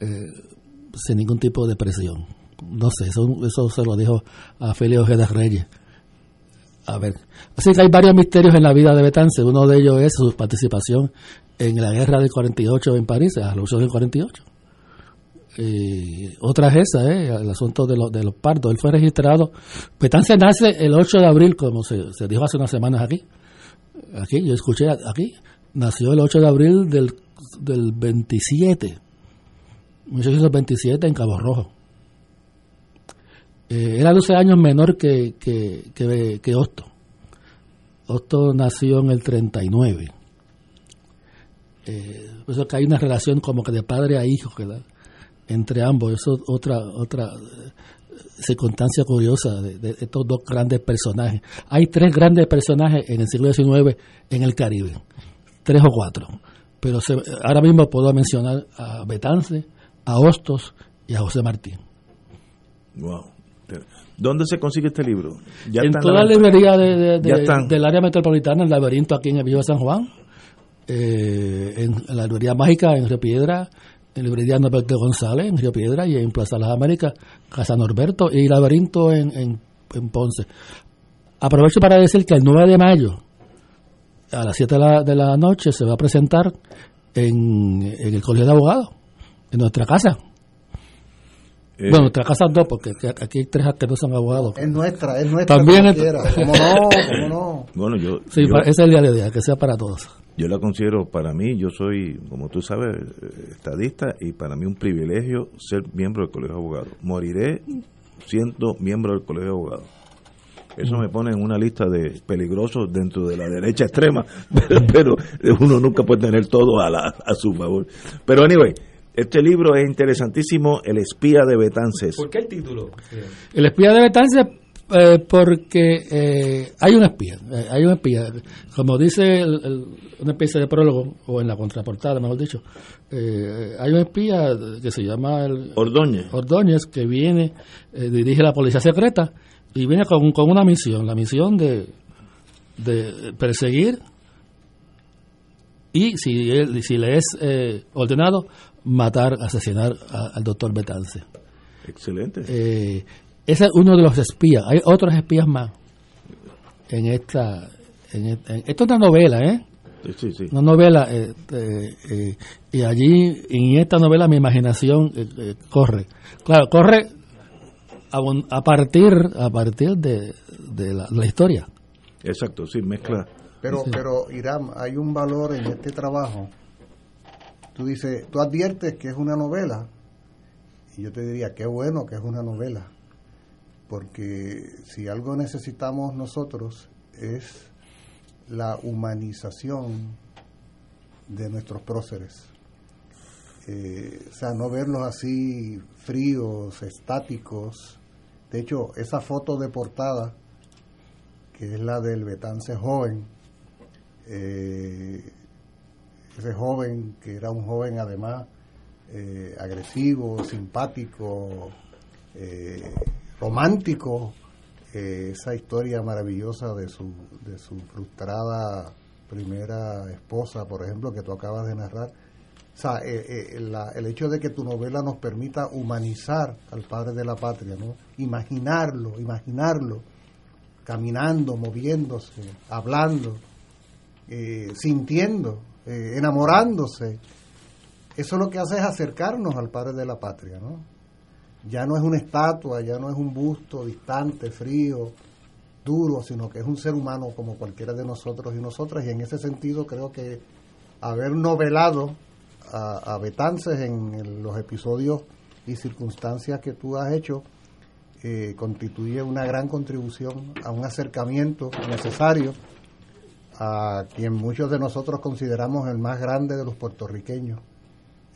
eh, sin ningún tipo de presión. No sé, eso, eso se lo dijo a Félix Ojeda Reyes. A ver, así que hay varios misterios en la vida de Betance. Uno de ellos es su participación en la guerra del 48 en París, la revolución del 48 eh, otra es esa, eh, el asunto de, de los pardos. Él fue registrado. Petance nace el 8 de abril, como se, dijo hace unas semanas aquí. Aquí, yo escuché aquí. Nació el 8 de abril del, del 27, 1827, en Cabo Rojo. Eh, era 12 años menor que, que, que, que Osto. Osto nació en el 39. Eh, por eso que hay una relación como que de padre a hijo, ¿verdad? entre ambos. Eso es otra, otra eh, circunstancia curiosa de, estos dos grandes personajes. Hay tres grandes personajes en el siglo XIX en el Caribe, tres o cuatro. Pero ahora mismo puedo mencionar a Betance, a Hostos y a José Martín. Wow. ¿Dónde se consigue este libro? en toda la librería de, del área metropolitana, el laberinto aquí en el Vivo San Juan, eh, en la librería mágica en Río Piedra, en librería Norberto González, en Río Piedra, y en Plaza Las Américas, Casa Norberto y Laberinto en, en, Ponce. Aprovecho para decir que el 9 de mayo, a las 7 de la, de la noche, se va a presentar en, en el colegio de abogados, en nuestra casa. Eh, bueno, nuestra casa dos, porque aquí- hay tres que no son abogados. Es nuestra, es nuestra. También como es-. ¿Cómo no? ¿Cómo no? Bueno, yo, Sí, yo, ese es el día de día, que sea para todos. yo la considero para mí, yo soy, como tú sabes, eh, estadista y para mí un privilegio ser miembro del Colegio de Abogados. Moriré siendo miembro del Colegio de Abogados. Eso me pone en una lista de peligrosos dentro de la derecha extrema, pero, pero uno nunca puede tener todo a, la- a su favor. Pero anyway, este libro es interesantísimo, El espía de Betances. ¿Por qué el título? El espía de Betance, eh, porque eh, hay un espía, eh, hay un espía. Como dice el- el- una especie de prólogo, o en la contraportada, mejor dicho, eh, hay un espía que se llama el, Ordóñez. Ordóñez, que viene, eh, dirige la policía secreta y viene con, con una misión, la misión de, de perseguir y, si, él, si le es eh, ordenado, matar, asesinar a- al doctor Betance. Excelente. Eh, ese es uno de los espías. Hay otros espías más en esta. En, et- en- esto es una novela, ¿eh? Sí, sí. Una novela. eh, eh, eh, y allí, en esta novela, mi imaginación eh, eh, corre. Claro, corre a, a partir a partir de, de la, la historia. Exacto, sí, mezcla. Pero, Sí. pero Irán, hay un valor en este trabajo. Tú dices, tú adviertes que es una novela, y yo te diría, qué bueno que es una novela, porque si algo necesitamos nosotros es la humanización de nuestros próceres. Eh, o sea, no verlos así fríos, estáticos. De hecho, esa foto de portada, que es la del Betance joven, eh, ese joven que era un joven además eh, agresivo, simpático, eh, romántico, eh, esa historia maravillosa de su, de su frustrada primera esposa, por ejemplo, que tú acabas de narrar. O sea, el hecho de que tu novela nos permita humanizar al padre de la patria, ¿no? Imaginarlo, imaginarlo, caminando, moviéndose, hablando, sintiendo, eh, enamorándose. Eso lo que hace es acercarnos al padre de la patria, ¿no? Ya no es una estatua, ya no es un busto distante, frío, duro, sino que es un ser humano como cualquiera de nosotros y nosotras. Y en ese sentido creo que haber novelado a, Betances en los episodios y circunstancias que tú has hecho eh, constituye una gran contribución a un acercamiento necesario a quien muchos de nosotros consideramos el más grande de los puertorriqueños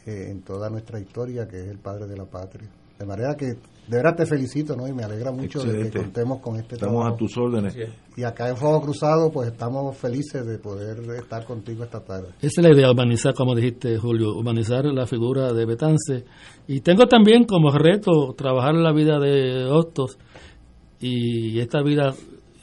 eh, en toda nuestra historia, que es el padre de la patria. De manera que de verdad te felicito, ¿no? Y me alegra mucho de que contemos con este Estamos trabajo. a tus órdenes. Y acá en Fuego Cruzado, pues estamos felices de poder estar contigo esta tarde. Esa es la idea, humanizar, como dijiste, Julio, humanizar la figura de Betance. Y tengo también como reto trabajar la vida de Hostos y esta vida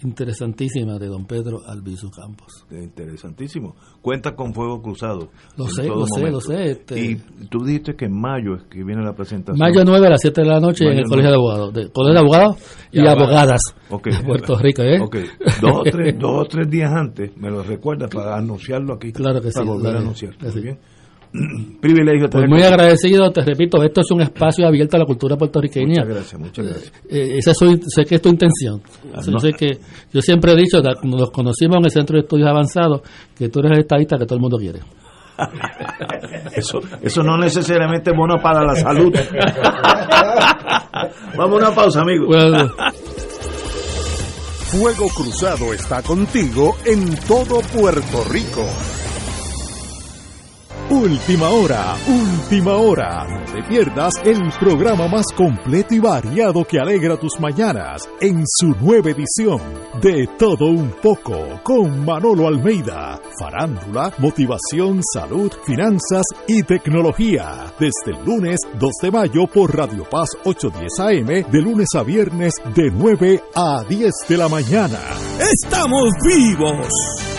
interesantísima de don Pedro Albizu Campos. Interesantísimo. Cuenta con Fuego Cruzado. Lo sé, lo sé, lo sé, este- Y tú dijiste que en mayo es que viene la presentación. Mayo 9 a las 7 de la noche en el Colegio de 9. Abogados, de, Colegio de Abogados y, Y Abogadas Ok. de Puerto Rico, ¿eh? Ok. Dos o, tres, dos o tres días antes me lo recuerdas para anunciarlo aquí. Claro que para sí, volver claro a anunciar. Muy bien. Privilegio Pues muy agradecido, te repito, esto es un espacio abierto a la cultura puertorriqueña. Muchas gracias, muchas gracias. Eh, esa soy, sé que es tu intención. Ah, no. sé que yo siempre he dicho, nos conocimos en el Centro de Estudios Avanzados, que tú eres el estadista que todo el mundo quiere. Eso, eso no necesariamente es bueno para la salud. Vamos a una pausa, amigos. Fuego Cruzado está contigo en todo Puerto Rico. Última hora, última hora. No te pierdas el programa más completo y variado que alegra tus mañanas en su nueva edición de Todo un poco con Manolo Almeida. Farándula, motivación, salud, finanzas y tecnología. Desde el lunes 2 de mayo por Radio Paz 810 AM, de lunes a viernes de 9 a 10 de la mañana. ¡Estamos vivos!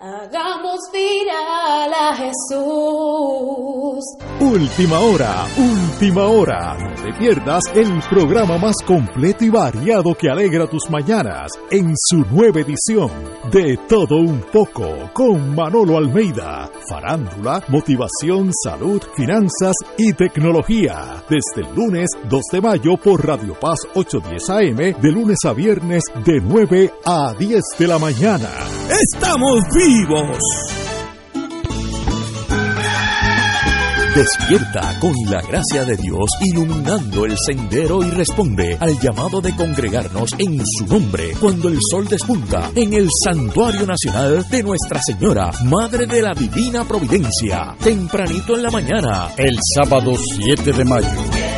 Hagamos viral a Jesús. Última hora, última hora. No te pierdas el programa más completo y variado que alegra tus mañanas en su nueva edición de Todo un poco con Manolo Almeida. Farándula, motivación, salud, finanzas y tecnología. Desde el lunes 2 de mayo por Radio Paz 810 AM, de lunes a viernes de 9 a 10 de la mañana. ¡Estamos vivos! Despierta con la gracia de Dios iluminando el sendero y responde al llamado de congregarnos en su nombre cuando el sol despunta en el Santuario Nacional de Nuestra Señora, Madre de la Divina Providencia, tempranito en la mañana, el sábado 7 de mayo.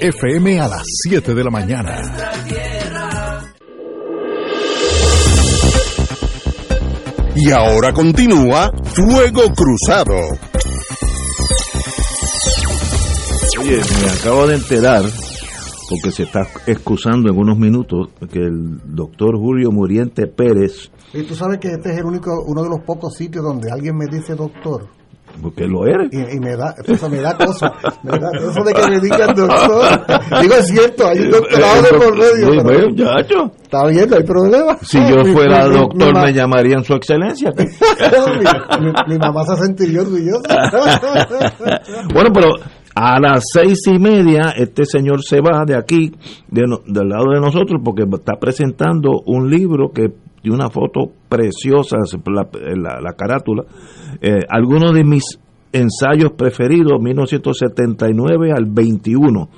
FM a las 7 de la mañana. Y ahora continúa Fuego Cruzado. Oye, me acabo de enterar, porque se está excusando en unos minutos, que el doctor Julio Muriente Pérez, Y tú sabes que este es el único, uno de los pocos sitios donde alguien me dice doctor. Porque lo eres. Y, y me da, eso me da cosa. Me da eso de que me digan doctor. Digo, es cierto, hay un doctorado de por medio. Sí, pero- bueno, muchacho. Está bien, no hay problema. Si yo Mi- fuera mi- doctor, mi me llamarían su excelencia. mi, mamá se sentiría orgullosa. bueno, pero a las seis y media este señor se va de aquí, de del lado de nosotros, porque está presentando un libro que tiene una foto preciosa, la, la- la carátula. Eh, algunos de mis ensayos preferidos, 1979 al 21.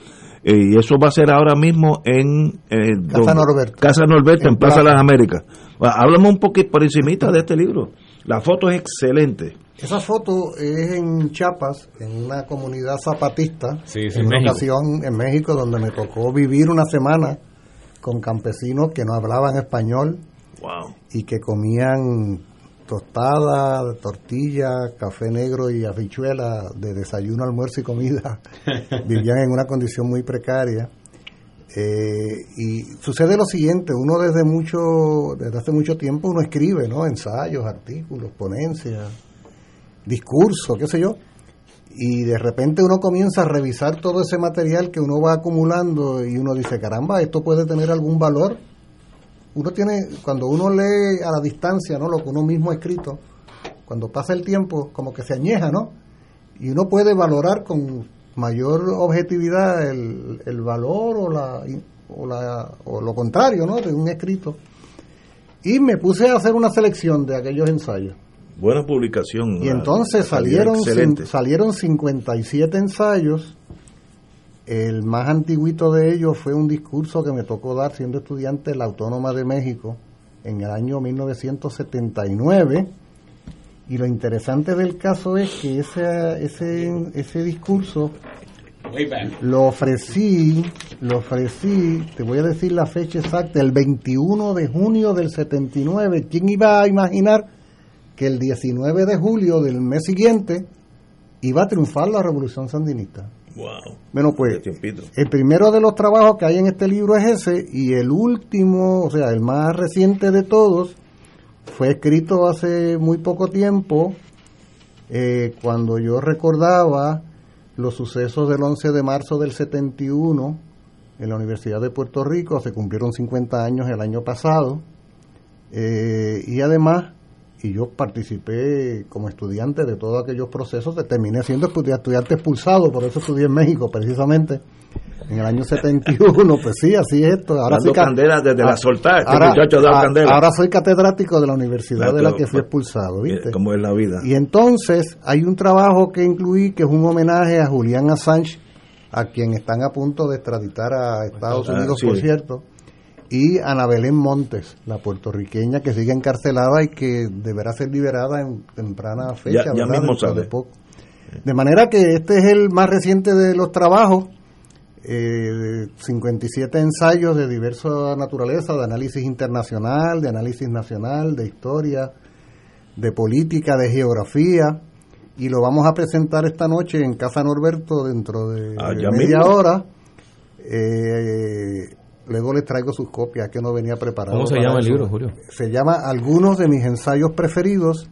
Eh, y eso va a ser ahora mismo en eh, Casa Norberto. Casa Norberto, en, En Plaza de Plaza. las Américas. Ah, Háblame un poquito por encimita de este libro. La foto es excelente. Esa foto es en Chiapas, en una comunidad zapatista, Sí, sí, en una México. ocasión en México donde me tocó vivir una semana con campesinos que no hablaban español. Y que comían tostada, tortilla, café negro y habichuela de desayuno, almuerzo y comida. Vivían en una condición muy precaria. Eh, y sucede lo siguiente, uno desde mucho, desde hace mucho tiempo uno escribe, ¿no? Ensayos, artículos, ponencias, discursos, qué sé yo. Y de repente uno comienza a revisar todo ese material que uno va acumulando y uno dice, caramba, esto puede tener algún valor. Uno tiene, cuando uno lee a la distancia, ¿no? Lo que uno mismo ha escrito, cuando pasa el tiempo, como que se añeja, ¿no? Y uno puede valorar con mayor objetividad el, el valor o la, o la o lo contrario, ¿no? De un escrito. Y me puse a hacer una selección de aquellos ensayos. Buena publicación. Y entonces salieron, salieron 57 ensayos. El más antiguito de ellos fue un discurso que me tocó dar siendo estudiante en la Autónoma de México en el año 1979. Y lo interesante del caso es que ese, ese, ese discurso lo ofrecí, lo ofrecí, te voy a decir la fecha exacta, el 21 de junio del 79. ¿Quién iba a imaginar que el 19 de julio del mes siguiente iba a triunfar la revolución sandinista? Wow. Bueno, pues el primero de los trabajos que hay en este libro es ese y el último, o sea, el más reciente de todos, fue escrito hace muy poco tiempo, eh, cuando yo recordaba los sucesos del 11 de marzo del 71 en la Universidad de Puerto Rico, se cumplieron 50 años el año pasado, eh, y además, y yo participé como estudiante de todos aquellos procesos, terminé siendo estudia- estudiante expulsado, por eso estudié en México precisamente, en el año 71, pues sí, así es esto. Ahora Dando soy ca- candela desde la ah, soltar, este ahora- muchacho da ah, candela. Ahora soy catedrático de la universidad de la que fui expulsado, ¿viste? Eh, Como es la vida. Y entonces hay un trabajo que incluí que es un homenaje a Julián Assange, a quien están a punto de extraditar a Estados Ah, Unidos, sí. por cierto, y Ana Belén Montes, la puertorriqueña que sigue encarcelada y que deberá ser liberada en temprana fecha. Ya- mismo Dentro de sale. poco. De manera que este es el más reciente de los trabajos, eh, 57 ensayos de diversa naturaleza, de análisis internacional, de análisis nacional, de historia, de política, de geografía, y lo vamos a presentar esta noche en Casa Norberto dentro de Ah, media mismo. hora. Eh, luego les traigo sus copias, que no venía preparado. ¿Cómo se llama el libro, Julio? Se llama Algunos de mis ensayos preferidos,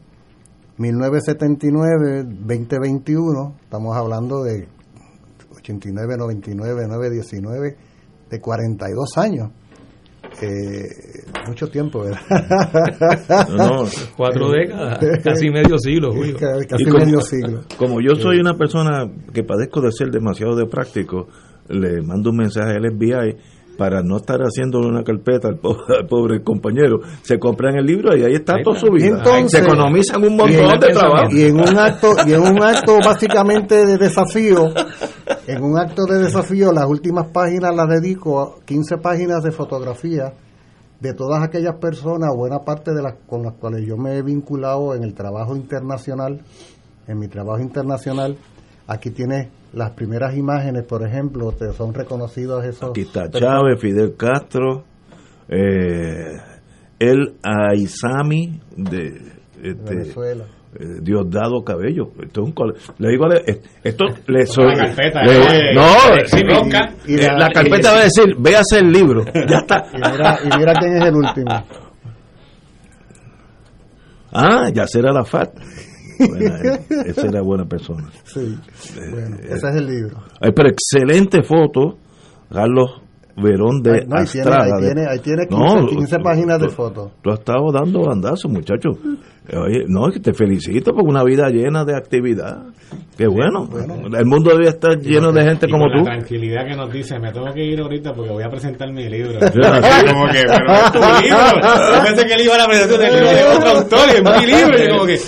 1979-2021. Estamos hablando de 89, 99, 9, 19, de 42 años. Eh, mucho tiempo, ¿verdad? No, no. Cuatro décadas, casi medio siglo, Julio. Casi como- medio siglo. Como yo soy una persona que padezco de ser demasiado de práctico, le mando un mensaje al FBI para no estar haciéndole una carpeta al pobre, al pobre compañero. Se compran el libro y ahí está Ahí toda su vida. Entonces- se economizan un montón de trabajo. Y en un acto, y en un acto básicamente de desafío, en un acto de desafío, las últimas páginas las dedico a 15 páginas de fotografía de todas aquellas personas, buena parte de las con las cuales yo me he vinculado en el trabajo internacional, en mi trabajo internacional. Aquí tienes las primeras imágenes, por ejemplo, te son reconocidos esos. Aquí está Chávez, Fidel Castro, eh, el Aizami de este, Venezuela. eh, Diosdado Cabello. Esto es un le digo, a- eh, esto le soy. la carpeta, le- eh, no, eh. Y eh, la- la, carpeta va a decir, véase el libro. Ya está. Y mira, y mira quién es el último. Ah, ya será eh, esa era buena persona. Sí, bueno, ese es el libro. Ay, pero excelente foto, Carlos Verón de Ahí- no, ahí tiene, Astrada. ahí de- tiene, ahí tiene 15, No, 15 tú- páginas de tú- fotos. Tú has estado dando bandazos, muchacho. Oye, no, es que te felicito por una vida llena de actividad. Qué bueno. El mundo debe estar lleno de gente Y como tú. La tranquilidad que nos dice, me tengo que ir ahorita porque voy a presentar mi libro. Como que, pero es tu libro. Yo pensé que él iba a la presentación del libro de otro autor y es mi libro. Y yo como que,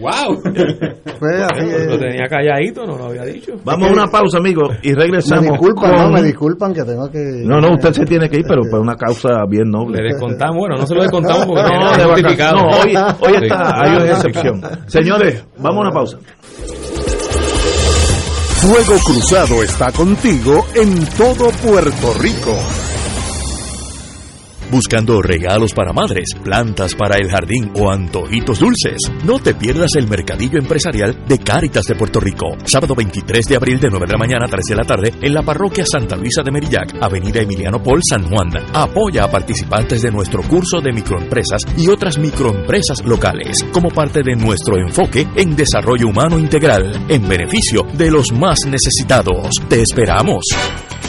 wow. Fue así. Lo tenía calladito, no lo había dicho. Vamos a una pausa, amigos, y me regresamos. disculpan, con- no, me disculpan que tengo que... No, no, usted se tiene que ir, pero para una causa bien Le noble. descontamos, bueno, no se lo descontamos porque No, tiene de no, hoy, hoy está, hay una excepción. Señores, vamos a una pausa. Fuego Cruzado está contigo en todo Puerto Rico. Buscando regalos para madres, plantas para el jardín o antojitos dulces. No te pierdas el mercadillo empresarial de Cáritas de Puerto Rico. Sábado 23 de abril de 9 de la mañana a 3 de la tarde en la parroquia Santa Luisa de Merillac, Avenida Emiliano Paul, San Juan. Apoya a participantes de nuestro curso de microempresas y otras microempresas locales como parte de nuestro enfoque en desarrollo humano integral en beneficio de los más necesitados. Te esperamos.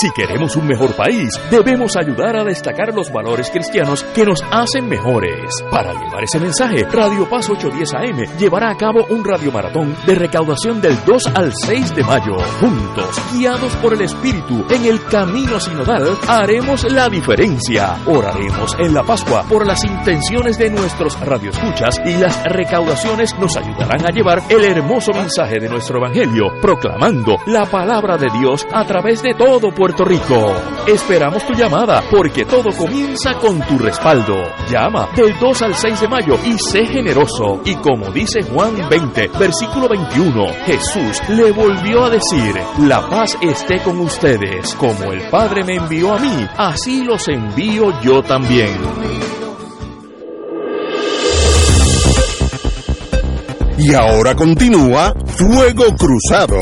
Si queremos un mejor país, debemos ayudar a destacar los valores cristianos que nos hacen mejores. Para llevar ese mensaje, Radio Paz 810 AM llevará a cabo un radiomaratón de recaudación del 2 al 6 de mayo. Juntos, guiados por el Espíritu, en el camino sinodal, haremos la diferencia. Oraremos en la Pascua por las intenciones de nuestros radioescuchas y las recaudaciones nos ayudarán a llevar el hermoso mensaje de nuestro Evangelio, proclamando la palabra de Dios a través de todo Puerto Rico. Esperamos tu llamada porque todo comienza con tu respaldo. Llama del 2 al 6 de mayo y sé generoso. Y como dice Juan 20, versículo 21, Jesús le volvió a decir, la paz esté con ustedes. Como el Padre me envió a mí, así los envío yo también. Y ahora continúa Fuego Cruzado.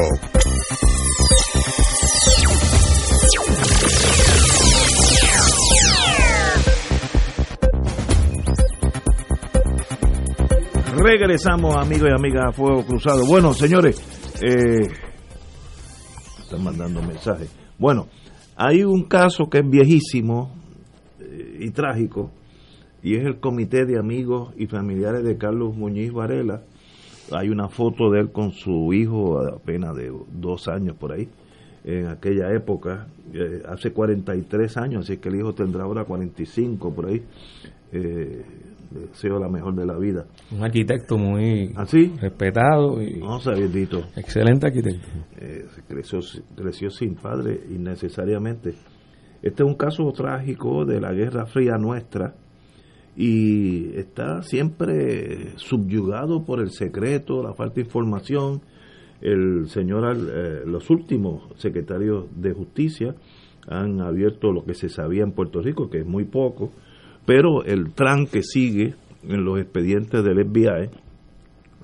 Regresamos, amigos y amigas, a Fuego Cruzado. Bueno, señores, eh, están mandando mensajes. Bueno, hay un caso que es viejísimo eh, y trágico, y es el Comité de Amigos y Familiares de Carlos Muñiz Varela. Hay una foto de él con su hijo, apenas de dos años por ahí, en aquella época, eh, hace 43 años, así que el hijo tendrá ahora 45 por ahí. Eh, deseo la mejor de la vida. Un arquitecto muy ¿Así? respetado y No sabía, Dito. excelente arquitecto. Eh, creció, creció sin padre innecesariamente. Este es un caso trágico de la Guerra Fría nuestra y está siempre subyugado por el secreto, la falta de información. El señor, eh, los últimos secretarios de justicia han abierto lo que se sabía en Puerto Rico, que es muy poco, pero el tran que sigue en los expedientes del FBI,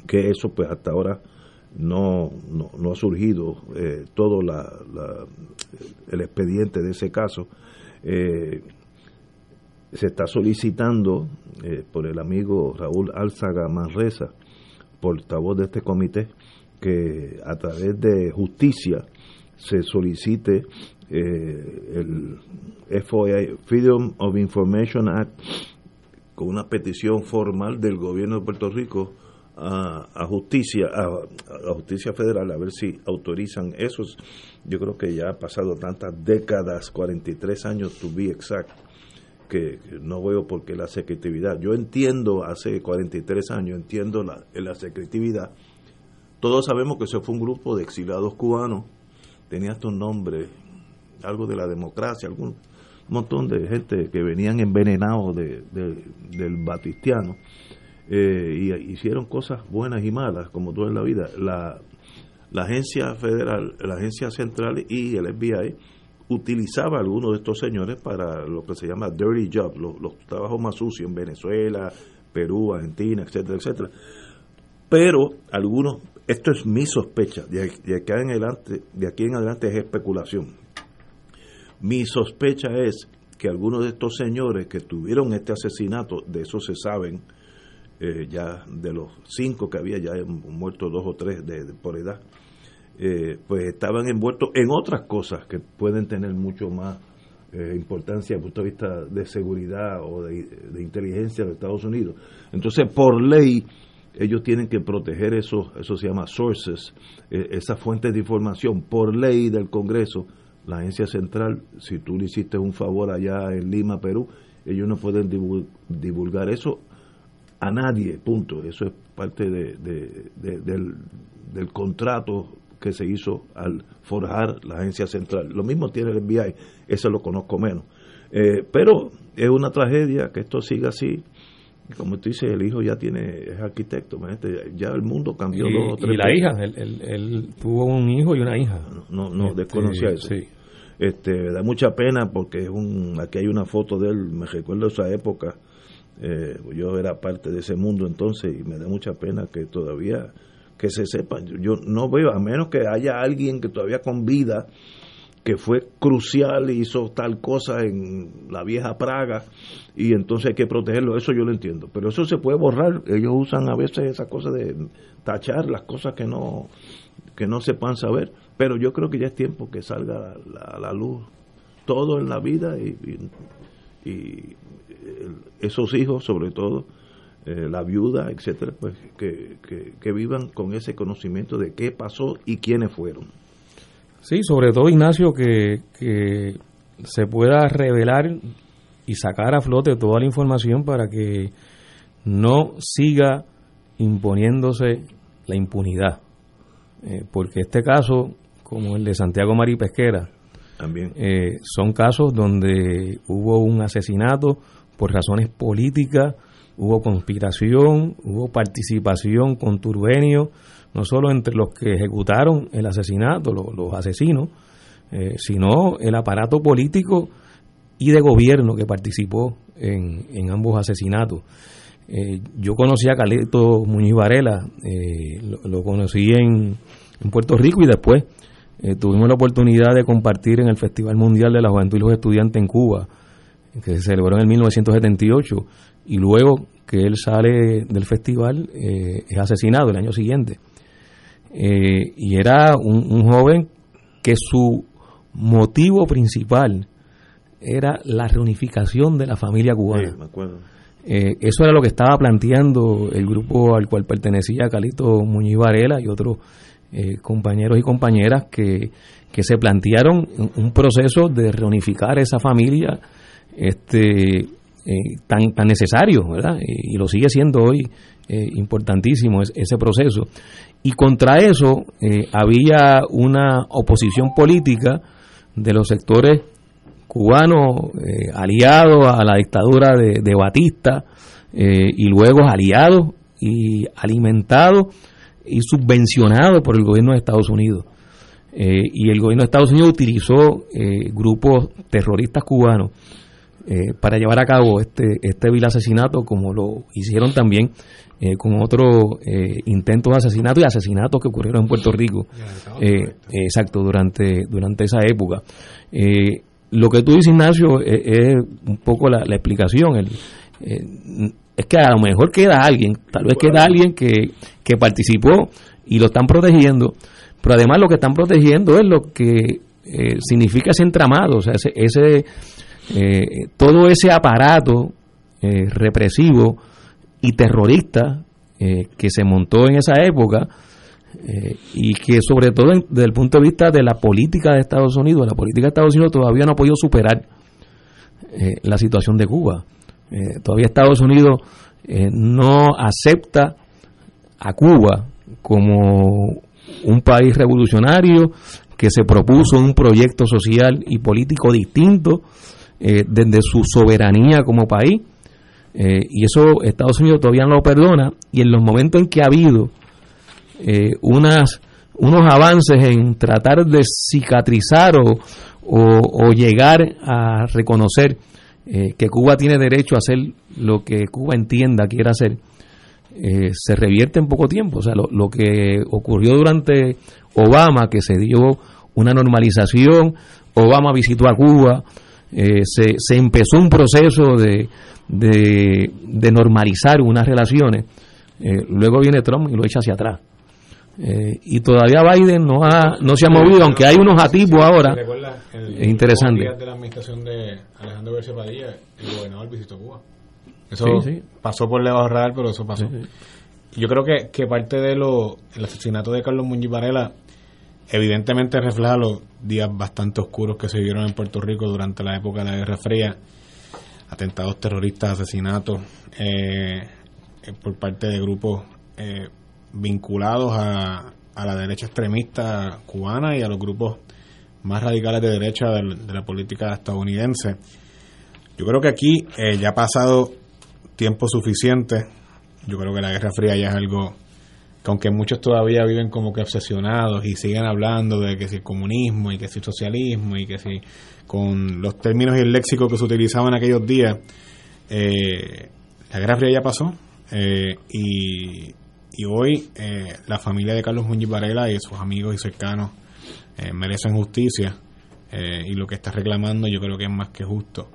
que eso pues hasta ahora no, no, no ha surgido eh, todo la, la- el expediente de ese caso, eh, se está solicitando eh, por el amigo Raúl Álzaga Manresa, portavoz de este comité, que a través de justicia se solicite el FOIA, Freedom of Information Act, con una petición formal del gobierno de Puerto Rico a, a justicia a, a justicia federal a ver si autorizan esos. Yo creo que ya ha pasado tantas décadas 43 años to be exact que, que no veo por qué la secretividad yo entiendo hace 43 años entiendo la, la secretividad todos sabemos que eso fue un grupo de exiliados cubanos tenía estos nombres algo de la democracia algún montón de gente que venían envenenados de, de- del batistiano eh, y hicieron cosas buenas y malas, como todo en la vida. La, la agencia federal, la agencia central y el FBI utilizaba a algunos de estos señores para lo que se llama dirty job, los, trabajos más sucios en Venezuela, Perú, Argentina, etcétera, etcétera. Pero algunos, esto es mi sospecha, de aquí en adelante, de aquí en adelante es especulación. Mi sospecha es que algunos de estos señores que tuvieron este asesinato, de eso se saben, eh, ya de los cinco que había, ya han muerto dos o tres de, por edad, eh, pues estaban envueltos en otras cosas que pueden tener mucho más eh, importancia desde el punto de vista de seguridad o de, inteligencia de Estados Unidos. Entonces, por ley, ellos tienen que proteger esos, eso se llama sources, esas fuentes de información, por ley del Congreso la agencia central, si tú le hiciste un favor allá en Lima, Perú, ellos no pueden divulgar eso a nadie, punto. Eso es parte de, del, del, contrato que se hizo al forjar la agencia central. Lo mismo tiene el FBI, eso lo conozco menos. Eh, pero es una tragedia que esto siga así. Como tú dices, el hijo ya tiene es arquitecto, ya el mundo cambió y, dos o tres Y la hija, él, tuvo un hijo y una hija. No, no, este, desconocía eso. Sí. Este, da mucha pena porque es un, aquí hay una foto de él, me recuerdo esa época, eh, yo era parte de ese mundo entonces y me da mucha pena que todavía, que se sepa, yo no veo, a menos que haya alguien que todavía con vida, que fue crucial y hizo tal cosa en la vieja Praga y entonces hay que protegerlo, eso yo lo entiendo, pero eso se puede borrar, ellos usan a veces esa cosa de tachar las cosas que no que no sepan saber pero yo creo que ya es tiempo que salga a la, luz todo en la vida y, y, esos hijos, sobre todo, eh, la viuda, etcétera, pues que, que, vivan con ese conocimiento de qué pasó y quiénes fueron. Sí, sobre todo Ignacio, que, que se pueda revelar y sacar a flote toda la información para que no siga imponiéndose la impunidad. Eh, porque este caso como el de Santiago Marí Pesquera, también eh, son casos donde hubo un asesinato por razones políticas, hubo conspiración, hubo participación con Turbenio, no solo entre los que ejecutaron el asesinato, los, asesinos, eh, sino el aparato político y de gobierno que participó en, ambos asesinatos. Eh, yo conocí a Carlito Muñiz Varela, lo, conocí en, en Puerto Rico y después eh, tuvimos la oportunidad de compartir en el Festival Mundial de la Juventud y los Estudiantes en Cuba, que se celebró en el 1978, y luego que él sale del festival eh, es asesinado el año siguiente. Eh, y era un, joven que su motivo principal era la reunificación de la familia cubana. eso era lo que estaba planteando el grupo al cual pertenecía Calito Muñiz Varela y otros eh, compañeros y compañeras que, que se plantearon un proceso de reunificar esa familia este eh, tan, tan necesario, ¿verdad? Y, lo sigue siendo hoy eh, importantísimo ese proceso. Y contra eso había una oposición política de los sectores cubanos aliados a la dictadura de, Batista y luego aliados y alimentados y subvencionado por el gobierno de Estados Unidos. Eh, y el gobierno de Estados Unidos utilizó eh, grupos terroristas cubanos eh, para llevar a cabo este, este vil asesinato, como lo hicieron también con otros intentos de asesinato y asesinatos que ocurrieron en Puerto Rico. exacto, durante, durante esa época. lo que tú dices, Ignacio, es, un poco la, la explicación. El, es que a lo mejor queda alguien, tal vez queda alguien que, que participó y lo están protegiendo, pero además lo que están protegiendo es lo que eh, significa ese entramado, o sea, ese, ese eh, todo ese aparato eh, represivo y terrorista que se montó en esa época y que sobre todo desde el punto de vista de la política de Estados Unidos, la política de Estados Unidos todavía no ha podido superar la situación de Cuba. Eh, todavía Estados Unidos eh, no acepta a Cuba como un país revolucionario que se propuso un proyecto social y político distinto eh, desde su soberanía como país Eh, y eso Estados Unidos todavía no lo perdona. Y en los momentos en que ha habido eh, unas, unos avances en tratar de cicatrizar o, o, llegar a reconocer eh, que Cuba tiene derecho a hacer lo que Cuba entienda quiere hacer, eh, se revierte en poco tiempo. O sea, lo, lo, que ocurrió durante Obama, que se dio una normalización, Obama visitó a Cuba, eh, se, se, empezó un proceso de, de, de normalizar unas relaciones, eh, luego viene Trump y lo echa hacia atrás. Eh, y todavía Biden no ha no se ha movido, aunque hay unos atipos ahora. Es interesante. de la administración de Alejandro García Padilla, el gobernador visitó Cuba. Eso Sí, sí. pasó por debajo radar, pero eso pasó. Yo creo que, que parte de lo el asesinato de Carlos Muñiz Varela evidentemente refleja los días bastante oscuros que se vivieron en Puerto Rico durante la época de la Guerra Fría, atentados terroristas, asesinatos eh, eh, por parte de grupos eh, vinculados a, a, la derecha extremista cubana y a los grupos más radicales de derecha de, la política estadounidense. Yo creo que aquí eh, ya ha pasado tiempo suficiente. Yo creo que la Guerra Fría ya es algo que aunque muchos todavía viven como que obsesionados y siguen hablando de que si el comunismo y que si el socialismo y que si con los términos y el léxico que se utilizaban aquellos días, eh, la Guerra Fría ya pasó eh, y, y, hoy eh, la familia de Carlos Muñiz Varela y sus amigos y cercanos eh, merecen justicia y lo que está reclamando yo creo que es más que justo.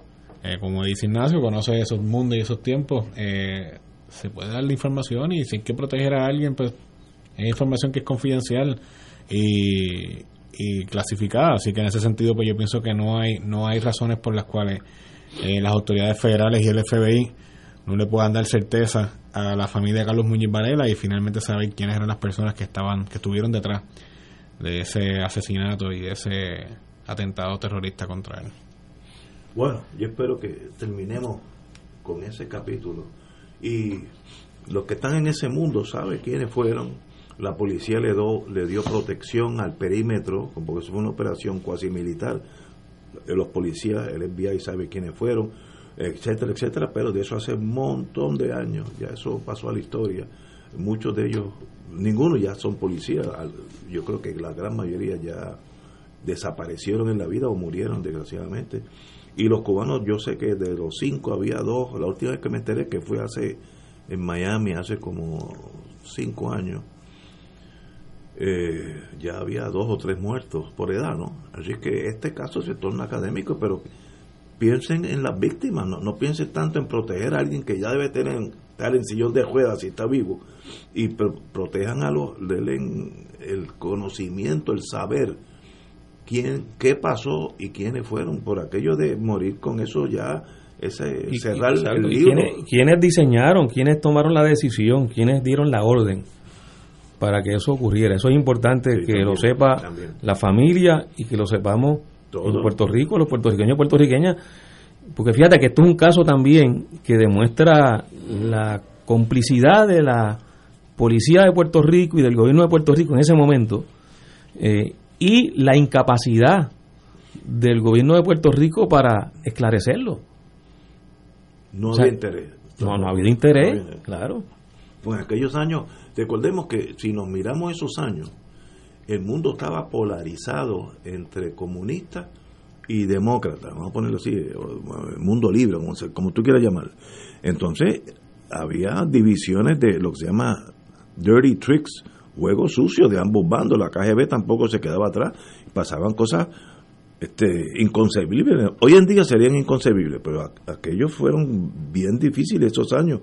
Como dice Ignacio, conoce esos mundos y esos tiempos, se puede dar la información y si hay que proteger a alguien, pues es información que es confidencial y, clasificada. Así que en ese sentido, pues yo pienso que no hay, no hay razones por las cuales eh, las autoridades federales y el FBI no le puedan dar certeza a la familia de Carlos Muñiz Varela y finalmente saber quiénes eran las personas que estaban, que estuvieron detrás de ese asesinato y ese atentado terrorista contra él. Bueno, yo espero que terminemos con ese capítulo y los que están en ese mundo saben quiénes fueron. La policía le, do, le dio protección al perímetro, porque eso fue una operación cuasi militar. Los policías, el FBI sabe quiénes fueron, etcétera, etcétera, pero de eso hace un montón de años, ya eso pasó a la historia. Muchos de ellos, ninguno ya son policías, yo creo que la gran mayoría ya desaparecieron en la vida o murieron desgraciadamente. Y los cubanos, yo sé que de los cinco había dos, la última vez que me enteré que fue hace en Miami, hace como cinco años, eh, ya había dos o tres muertos por edad, ¿no? Así que este caso se torna académico, pero piensen en las víctimas, no, no piensen tanto en proteger a alguien que ya debe tener estar en sillón de ruedas si está vivo y pro, protejan a los den el conocimiento, el saber quién qué pasó y quiénes fueron por aquello de morir con eso ya ese y, cerrar y, el libro. ¿quiénes, ¿Quiénes diseñaron, quiénes tomaron la decisión, quiénes dieron la orden para que eso ocurriera? Eso es importante Sí, que también, lo sepa también. la familia y que lo sepamos Todo. en Puerto Rico, los puertorriqueños y puertorriqueñas, porque fíjate que esto es un caso también que demuestra la complicidad de la policía de Puerto Rico y del gobierno de Puerto Rico en ese momento eh, y la incapacidad del gobierno de Puerto Rico para esclarecerlo. No O sea, había interés. No, no ha habido interés, No había- claro. Pues en aquellos años, recordemos que si nos miramos esos años, el mundo estaba polarizado entre comunistas y demócratas, vamos a ponerlo así, el mundo libre, como, como tú quieras llamar. Entonces, había divisiones de lo que se llama dirty tricks, juegos sucios de ambos bandos, la KGB tampoco se quedaba atrás, pasaban cosas este, inconcebibles. Hoy en día serían inconcebibles, pero aquellos fueron bien difíciles esos años.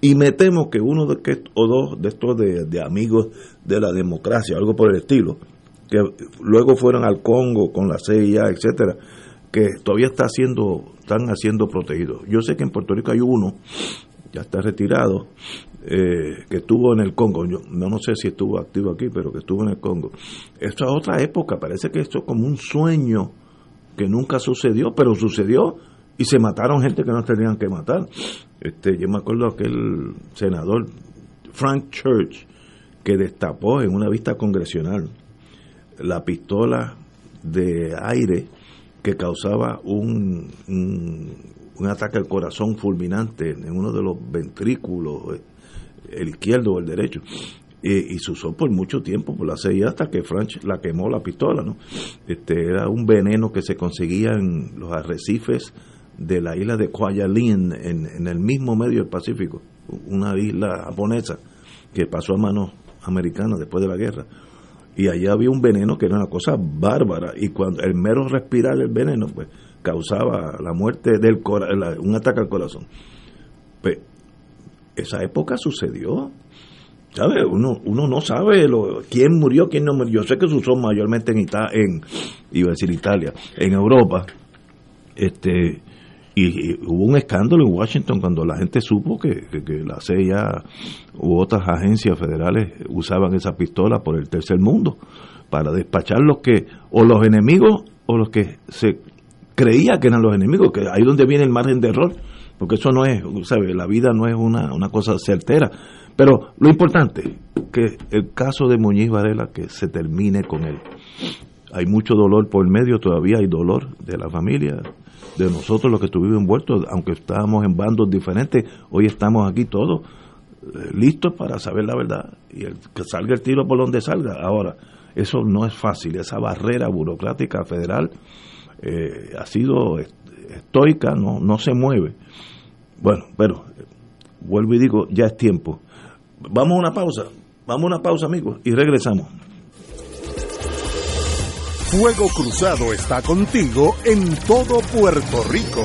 Y me temo que uno de que, o dos de estos de, de amigos de la democracia, algo por el estilo, que luego fueron al Congo con la CIA, etcétera, que todavía está haciendo, están haciendo protegidos. Yo sé que en Puerto Rico hay uno, ya está retirado, eh, que estuvo en el Congo. Yo no, no sé si estuvo activo aquí, pero que estuvo en el Congo. Esto es otra época, parece que esto es como un sueño que nunca sucedió, pero sucedió y se mataron gente que no tenían que matar. Este, yo me acuerdo aquel senador Frank Church que destapó en una vista congresional la pistola de aire que causaba un, un ataque al corazón fulminante en uno de los ventrículos, el izquierdo o el derecho. Y, y, se usó por mucho tiempo por la CIA hasta que Franch la quemó la pistola, ¿no? Este era un veneno que se conseguía en los arrecifes de la isla de Kwajalein en, en el mismo medio del Pacífico, una isla japonesa que pasó a manos americanas después de la guerra. Y allá había un veneno que era una cosa bárbara y cuando el mero respirar el veneno pues causaba la muerte del un ataque al corazón. Pues esa época sucedió. ¿Sabe? Uno, uno no sabe lo, quién murió, quién no murió. Yo sé que se usó mayormente en, Ita en iba a decir Italia, en Europa. Este, y, hubo un escándalo en Washington cuando la gente supo que, que, la CIA u otras agencias federales usaban esa pistola por el tercer mundo para despachar los que, o los enemigos, o los que se creía que eran los enemigos, que ahí donde viene el margen de error, porque eso no es, ¿sabe? La vida no es una, una cosa certera. Pero lo importante, que el caso de Muñiz Varela, que se termine con él. Hay mucho dolor por medio, todavía hay dolor de la familia, de nosotros los que estuvimos envueltos, aunque estábamos en bandos diferentes, hoy estamos aquí todos eh, listos para saber la verdad y el, que salga el tiro por donde salga. Ahora, eso no es fácil, esa barrera burocrática federal eh, ha sido estoica, no, no se mueve. Bueno, pero vuelvo y digo, ya es tiempo. Vamos a una pausa, vamos a una pausa amigos y regresamos. Fuego Cruzado está contigo en todo Puerto Rico.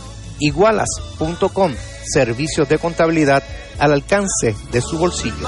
Igualas.com, servicios de contabilidad al alcance de su bolsillo.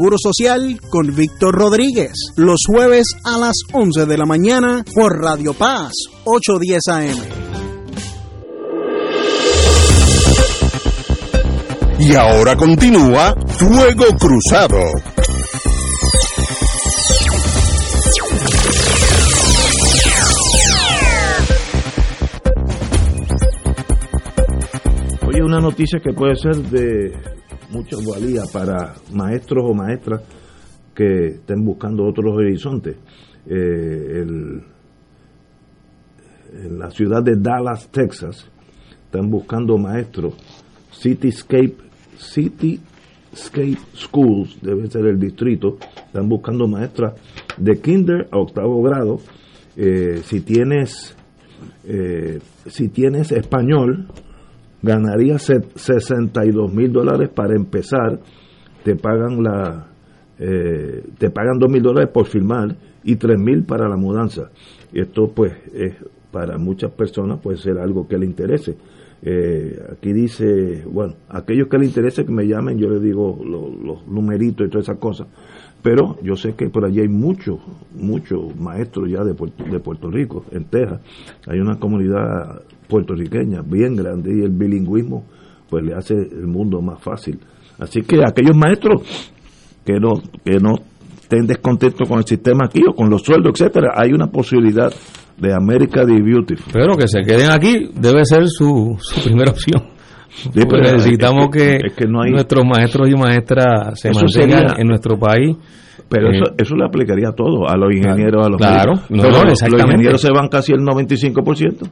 Seguro Social con Víctor Rodríguez. Los jueves a las 11 de la mañana por Radio Paz 810 AM. Y ahora continúa Fuego Cruzado. Oye, una noticia que puede ser de mucha valía para maestros o maestras que estén buscando otros horizontes. Eh, en la ciudad de Dallas, Texas, están buscando maestros. Cityscape, Cityscape Schools, debe ser el distrito, están buscando maestras de kinder a octavo grado. Eh, si tienes eh, si tienes español, ganaría 62 mil dólares para empezar, te pagan la eh, te pagan 2 mil dólares por firmar y 3 mil para la mudanza. Esto pues es para muchas personas puede ser algo que le interese. Eh, aquí dice, bueno, aquellos que les interese que me llamen, yo les digo lo- los numeritos y todas esas cosas. Pero yo sé que por allí hay muchos, muchos maestros ya de Puerto, de Puerto Rico, en Texas. Hay una comunidad puertorriqueña bien grande y el bilingüismo pues le hace el mundo más fácil. Así que aquellos maestros que no, que no estén descontentos con el sistema aquí o con los sueldos, etcétera, hay una posibilidad de America the Beautiful. Pero que se queden aquí debe ser su, su primera opción. Pero necesitamos es que- que, es que no hay- nuestros maestros y maestras se Eso mantengan sería- en nuestro país. Pero Eh, eso, eso le aplicaría a todo, a los ingenieros, a los Claro, no, los- ingenieros se van casi el 95%.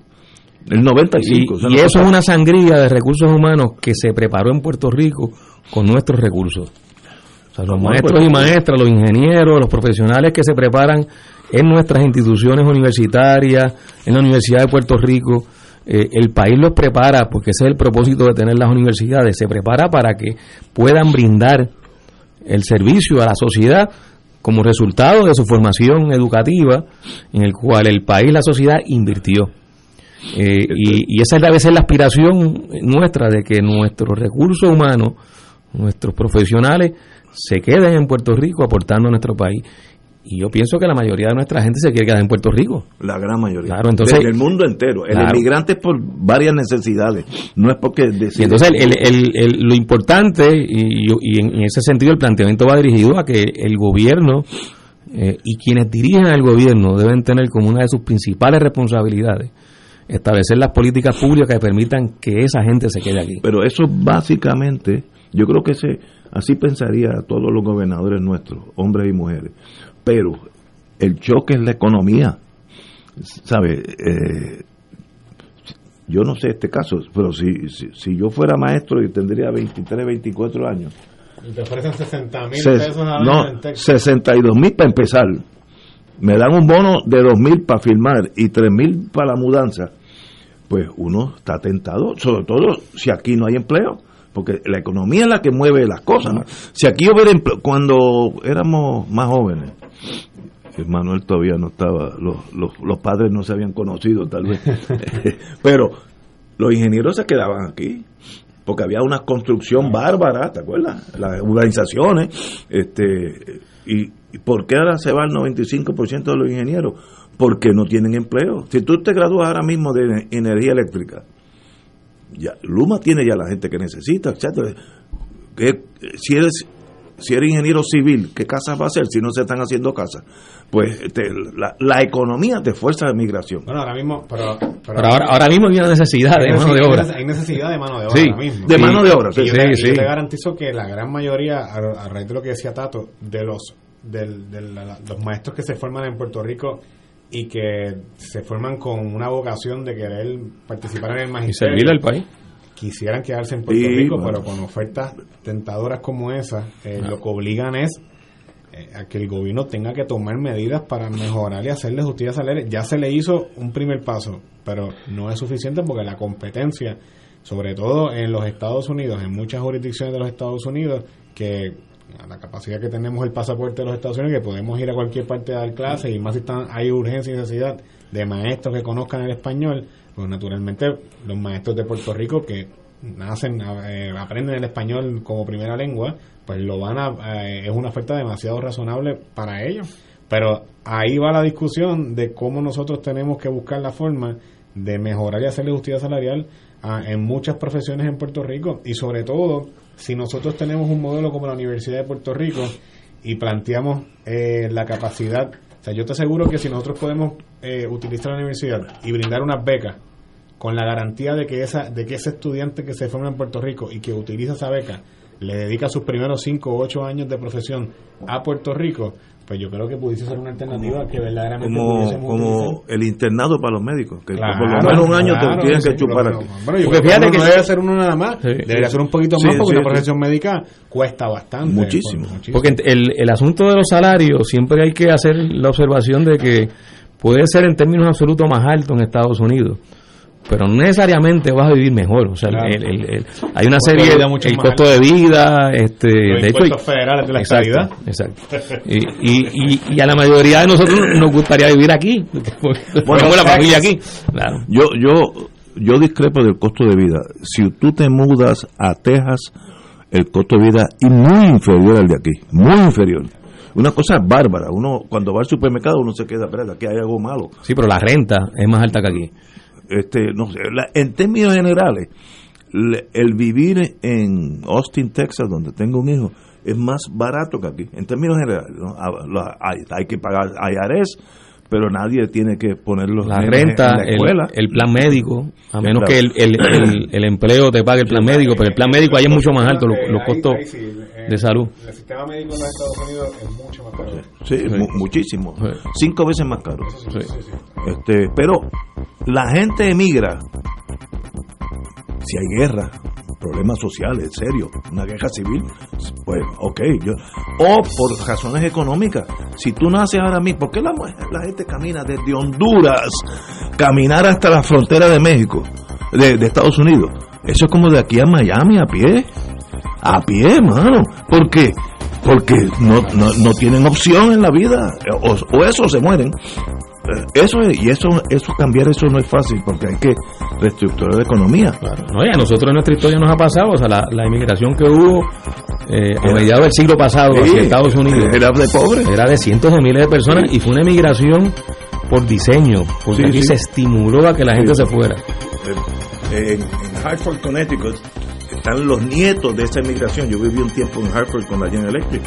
El 95%. Y, y eso es una sangría de recursos humanos que se preparó en Puerto Rico con nuestros recursos. O sea, los maestros Puerto y maestras, los ingenieros, los profesionales que se preparan en nuestras instituciones universitarias, en la Universidad de Puerto Rico, eh, el país los prepara, porque ese es el propósito de tener las universidades, se prepara para que puedan brindar el servicio a la sociedad como resultado de su formación educativa en el cual el país, la sociedad invirtió. Eh, y, y esa debe ser la aspiración nuestra de que nuestros recursos humanos, nuestros profesionales, se queden en Puerto Rico aportando a nuestro país. Y yo pienso que la mayoría de nuestra gente se quiere quedar en Puerto Rico. La gran mayoría. Claro, entonces- Del mundo entero. El Claro. inmigrante es por varias necesidades. No es porque Y entonces el- el- el- lo importante, y, y en, en ese sentido el planteamiento va dirigido a que el gobierno eh, y quienes dirigen al gobierno deben tener como una de sus principales responsabilidades establecer las políticas públicas que permitan que esa gente se quede aquí. Pero eso básicamente, yo creo que ese, así pensaría todos los gobernadores nuestros, hombres y mujeres. Pero el choque es la economía. ¿Sabe? Eh, yo no sé este caso, pero si, si, si yo fuera maestro y tendría 23, 24 años, Y te ofrecen 60 mil pesos año no, en Texas. 62 mil para empezar. Me dan un bono de 2 mil para firmar y 3 mil para la mudanza. Pues uno está tentado, sobre todo si aquí no hay empleo, porque la economía es la que mueve las cosas. ¿no? Si aquí hubiera empleo, cuando éramos más jóvenes, Manuel todavía no estaba, los, los, padres no se habían conocido tal vez, pero los ingenieros se quedaban aquí porque había una construcción bárbara, ¿te acuerdas? Las urbanizaciones, este, y, ¿por qué ahora se va el 95% de los ingenieros? Porque no tienen empleo. Si tú te gradúas ahora mismo de energía eléctrica, ya, Luma tiene ya la gente que necesita, etcétera. Que, si eres si eres ingeniero civil, ¿qué casas va a hacer si no se están haciendo casas? Pues te- la, la economía te fuerza a migración. Bueno, ahora mismo, pero, Pero ahora, ahora mismo hay una necesidad de mano de obra. Hay necesidad de mano de obra Sí, ahora mismo. de mano de obra, sí, Y yo, sí, te, y sí. yo te garantizo que la gran mayoría, a, a raíz de lo que decía Tato, de los del- de la- los maestros que se forman en Puerto Rico y que se forman con una vocación de querer participar en el Y magisterio servirle al país. Quisieran quedarse en Puerto Sí, Rico, bueno. pero con ofertas tentadoras como esa, eh, lo que obligan es eh, a que el gobierno tenga que tomar medidas para mejorar y hacerle justicia salarial. Ya se le hizo un primer paso, pero no es suficiente porque la competencia, sobre todo en los Estados Unidos, en muchas jurisdicciones de los Estados Unidos, que a la capacidad que tenemos el pasaporte de los Estados Unidos, que podemos ir a cualquier parte a dar clases, y más si están, hay urgencia y necesidad de maestros que conozcan el español, pues naturalmente los maestros de Puerto Rico que nacen, eh, aprenden el español como primera lengua, pues lo van a, eh, es una oferta demasiado razonable para ellos. Pero ahí va la discusión de cómo nosotros tenemos que buscar la forma de mejorar y hacerle justicia salarial en muchas profesiones en Puerto Rico y sobre todo si nosotros tenemos un modelo como la Universidad de Puerto Rico y planteamos eh, la capacidad, o sea, yo te aseguro que si nosotros podemos eh, utilizar la universidad y brindar unas becas con la garantía de que esa de que ese estudiante que se forma en Puerto Rico y que utiliza esa beca le dedica sus primeros 5 o 8 años de profesión a Puerto Rico, pues yo creo que pudiese ser una alternativa que verdaderamente Como, como el internado para los médicos, que Claro, por lo menos un año claro, te tienen sí, que chupar aquí. Bueno, yo Porque creo que fíjate no debe ser uno nada más, Sí. debería ser un poquito Sí, más porque sí, una sí. profesión médica cuesta bastante. Muchísimo. Pues, Porque el, el asunto de los salarios, siempre hay que hacer la observación de que puede ser en términos absolutos más alto en Estados Unidos, pero no necesariamente vas a vivir mejor. O sea, Claro. el- el- el- hay una de serie, vida mucho el más costo alto. de vida, este, Los de hecho, federales de la exacto, estabilidad. Exacto. Y, y, y, y a la mayoría de nosotros nos gustaría vivir aquí, Bueno, tenemos la familia aquí. Claro. Yo, yo, yo discrepo del costo de vida. Si tú te mudas a Texas, el costo de vida es muy inferior al de aquí, muy inferior. Una cosa bárbara. Uno cuando va al supermercado uno se queda, espera, aquí hay algo malo. Sí, pero la renta es más alta que aquí. Este, no sé, la- en términos generales, le- el vivir en Austin, Texas, donde tengo un hijo, es más barato que aquí. En términos generales, ¿no? A- la- hay, hay que pagar IRS, pero nadie tiene que poner los La renta, en la el, escuela. el plan médico, a menos Claro. que el, el, el- el empleo te pague el plan médico, pero el plan médico ahí es mucho más alto, los, los costos de salud. El sistema médico en los Estados Unidos es mucho más caro. Sí, mu- muchísimo. Cinco veces más caro. Este, pero la gente emigra si hay guerra, problemas sociales serios, una guerra civil, pues ok, yo, o por razones económicas. Si tú naces ahora mismo, ¿por qué la, la gente camina desde Honduras, caminar hasta la frontera de México, de, Estados Unidos? Eso es como de aquí a Miami a pie, a pie, mano. ¿Por qué? Porque no, no, no tienen opción en la vida, o, o eso se mueren. Eh, Eso es- y eso eso cambiar eso no es fácil porque hay que reestructurar la economía. No, y a nosotros en nuestra historia nos ha pasado, o sea, la, la inmigración que hubo eh, a mediados del siglo pasado Sí, hacia Estados Unidos era de pobres. Era de cientos de miles de personas y fue una inmigración por diseño, porque Sí, aquí sí. se estimuló a que la gente Sí. se fuera. En, en Hartford, Connecticut, están los nietos de esa emigración. Yo viví un tiempo en Hartford con la General Electric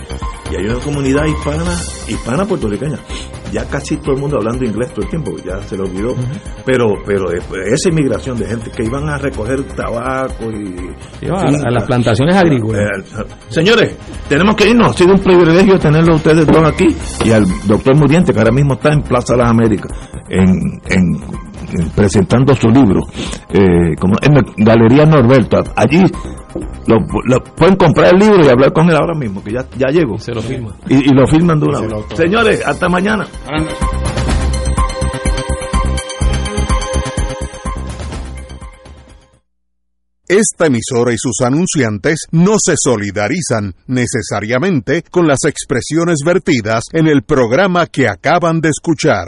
y hay una comunidad hispana, hispana puertorriqueña. Ya casi todo el mundo hablando inglés todo el tiempo, ya se lo olvidó. Pero pero después, esa inmigración de gente que iban a recoger tabaco y... Iban a- a las plantaciones agrícolas. Eh, señores, tenemos que irnos. Ha sido un privilegio tenerlo ustedes dos aquí y al doctor Muriente, que ahora mismo está en Plaza Las Américas, en, en- en presentando su libro, eh, como en la Galería Norberto. Allí lo, lo- pueden comprar el libro y hablar con él ahora mismo, que ya, ya llegó. Se lo firma. Y, y lo firman de una vez. Señores, hasta mañana. Esta emisora y sus anunciantes no se solidarizan necesariamente con las expresiones vertidas en el programa que acaban de escuchar.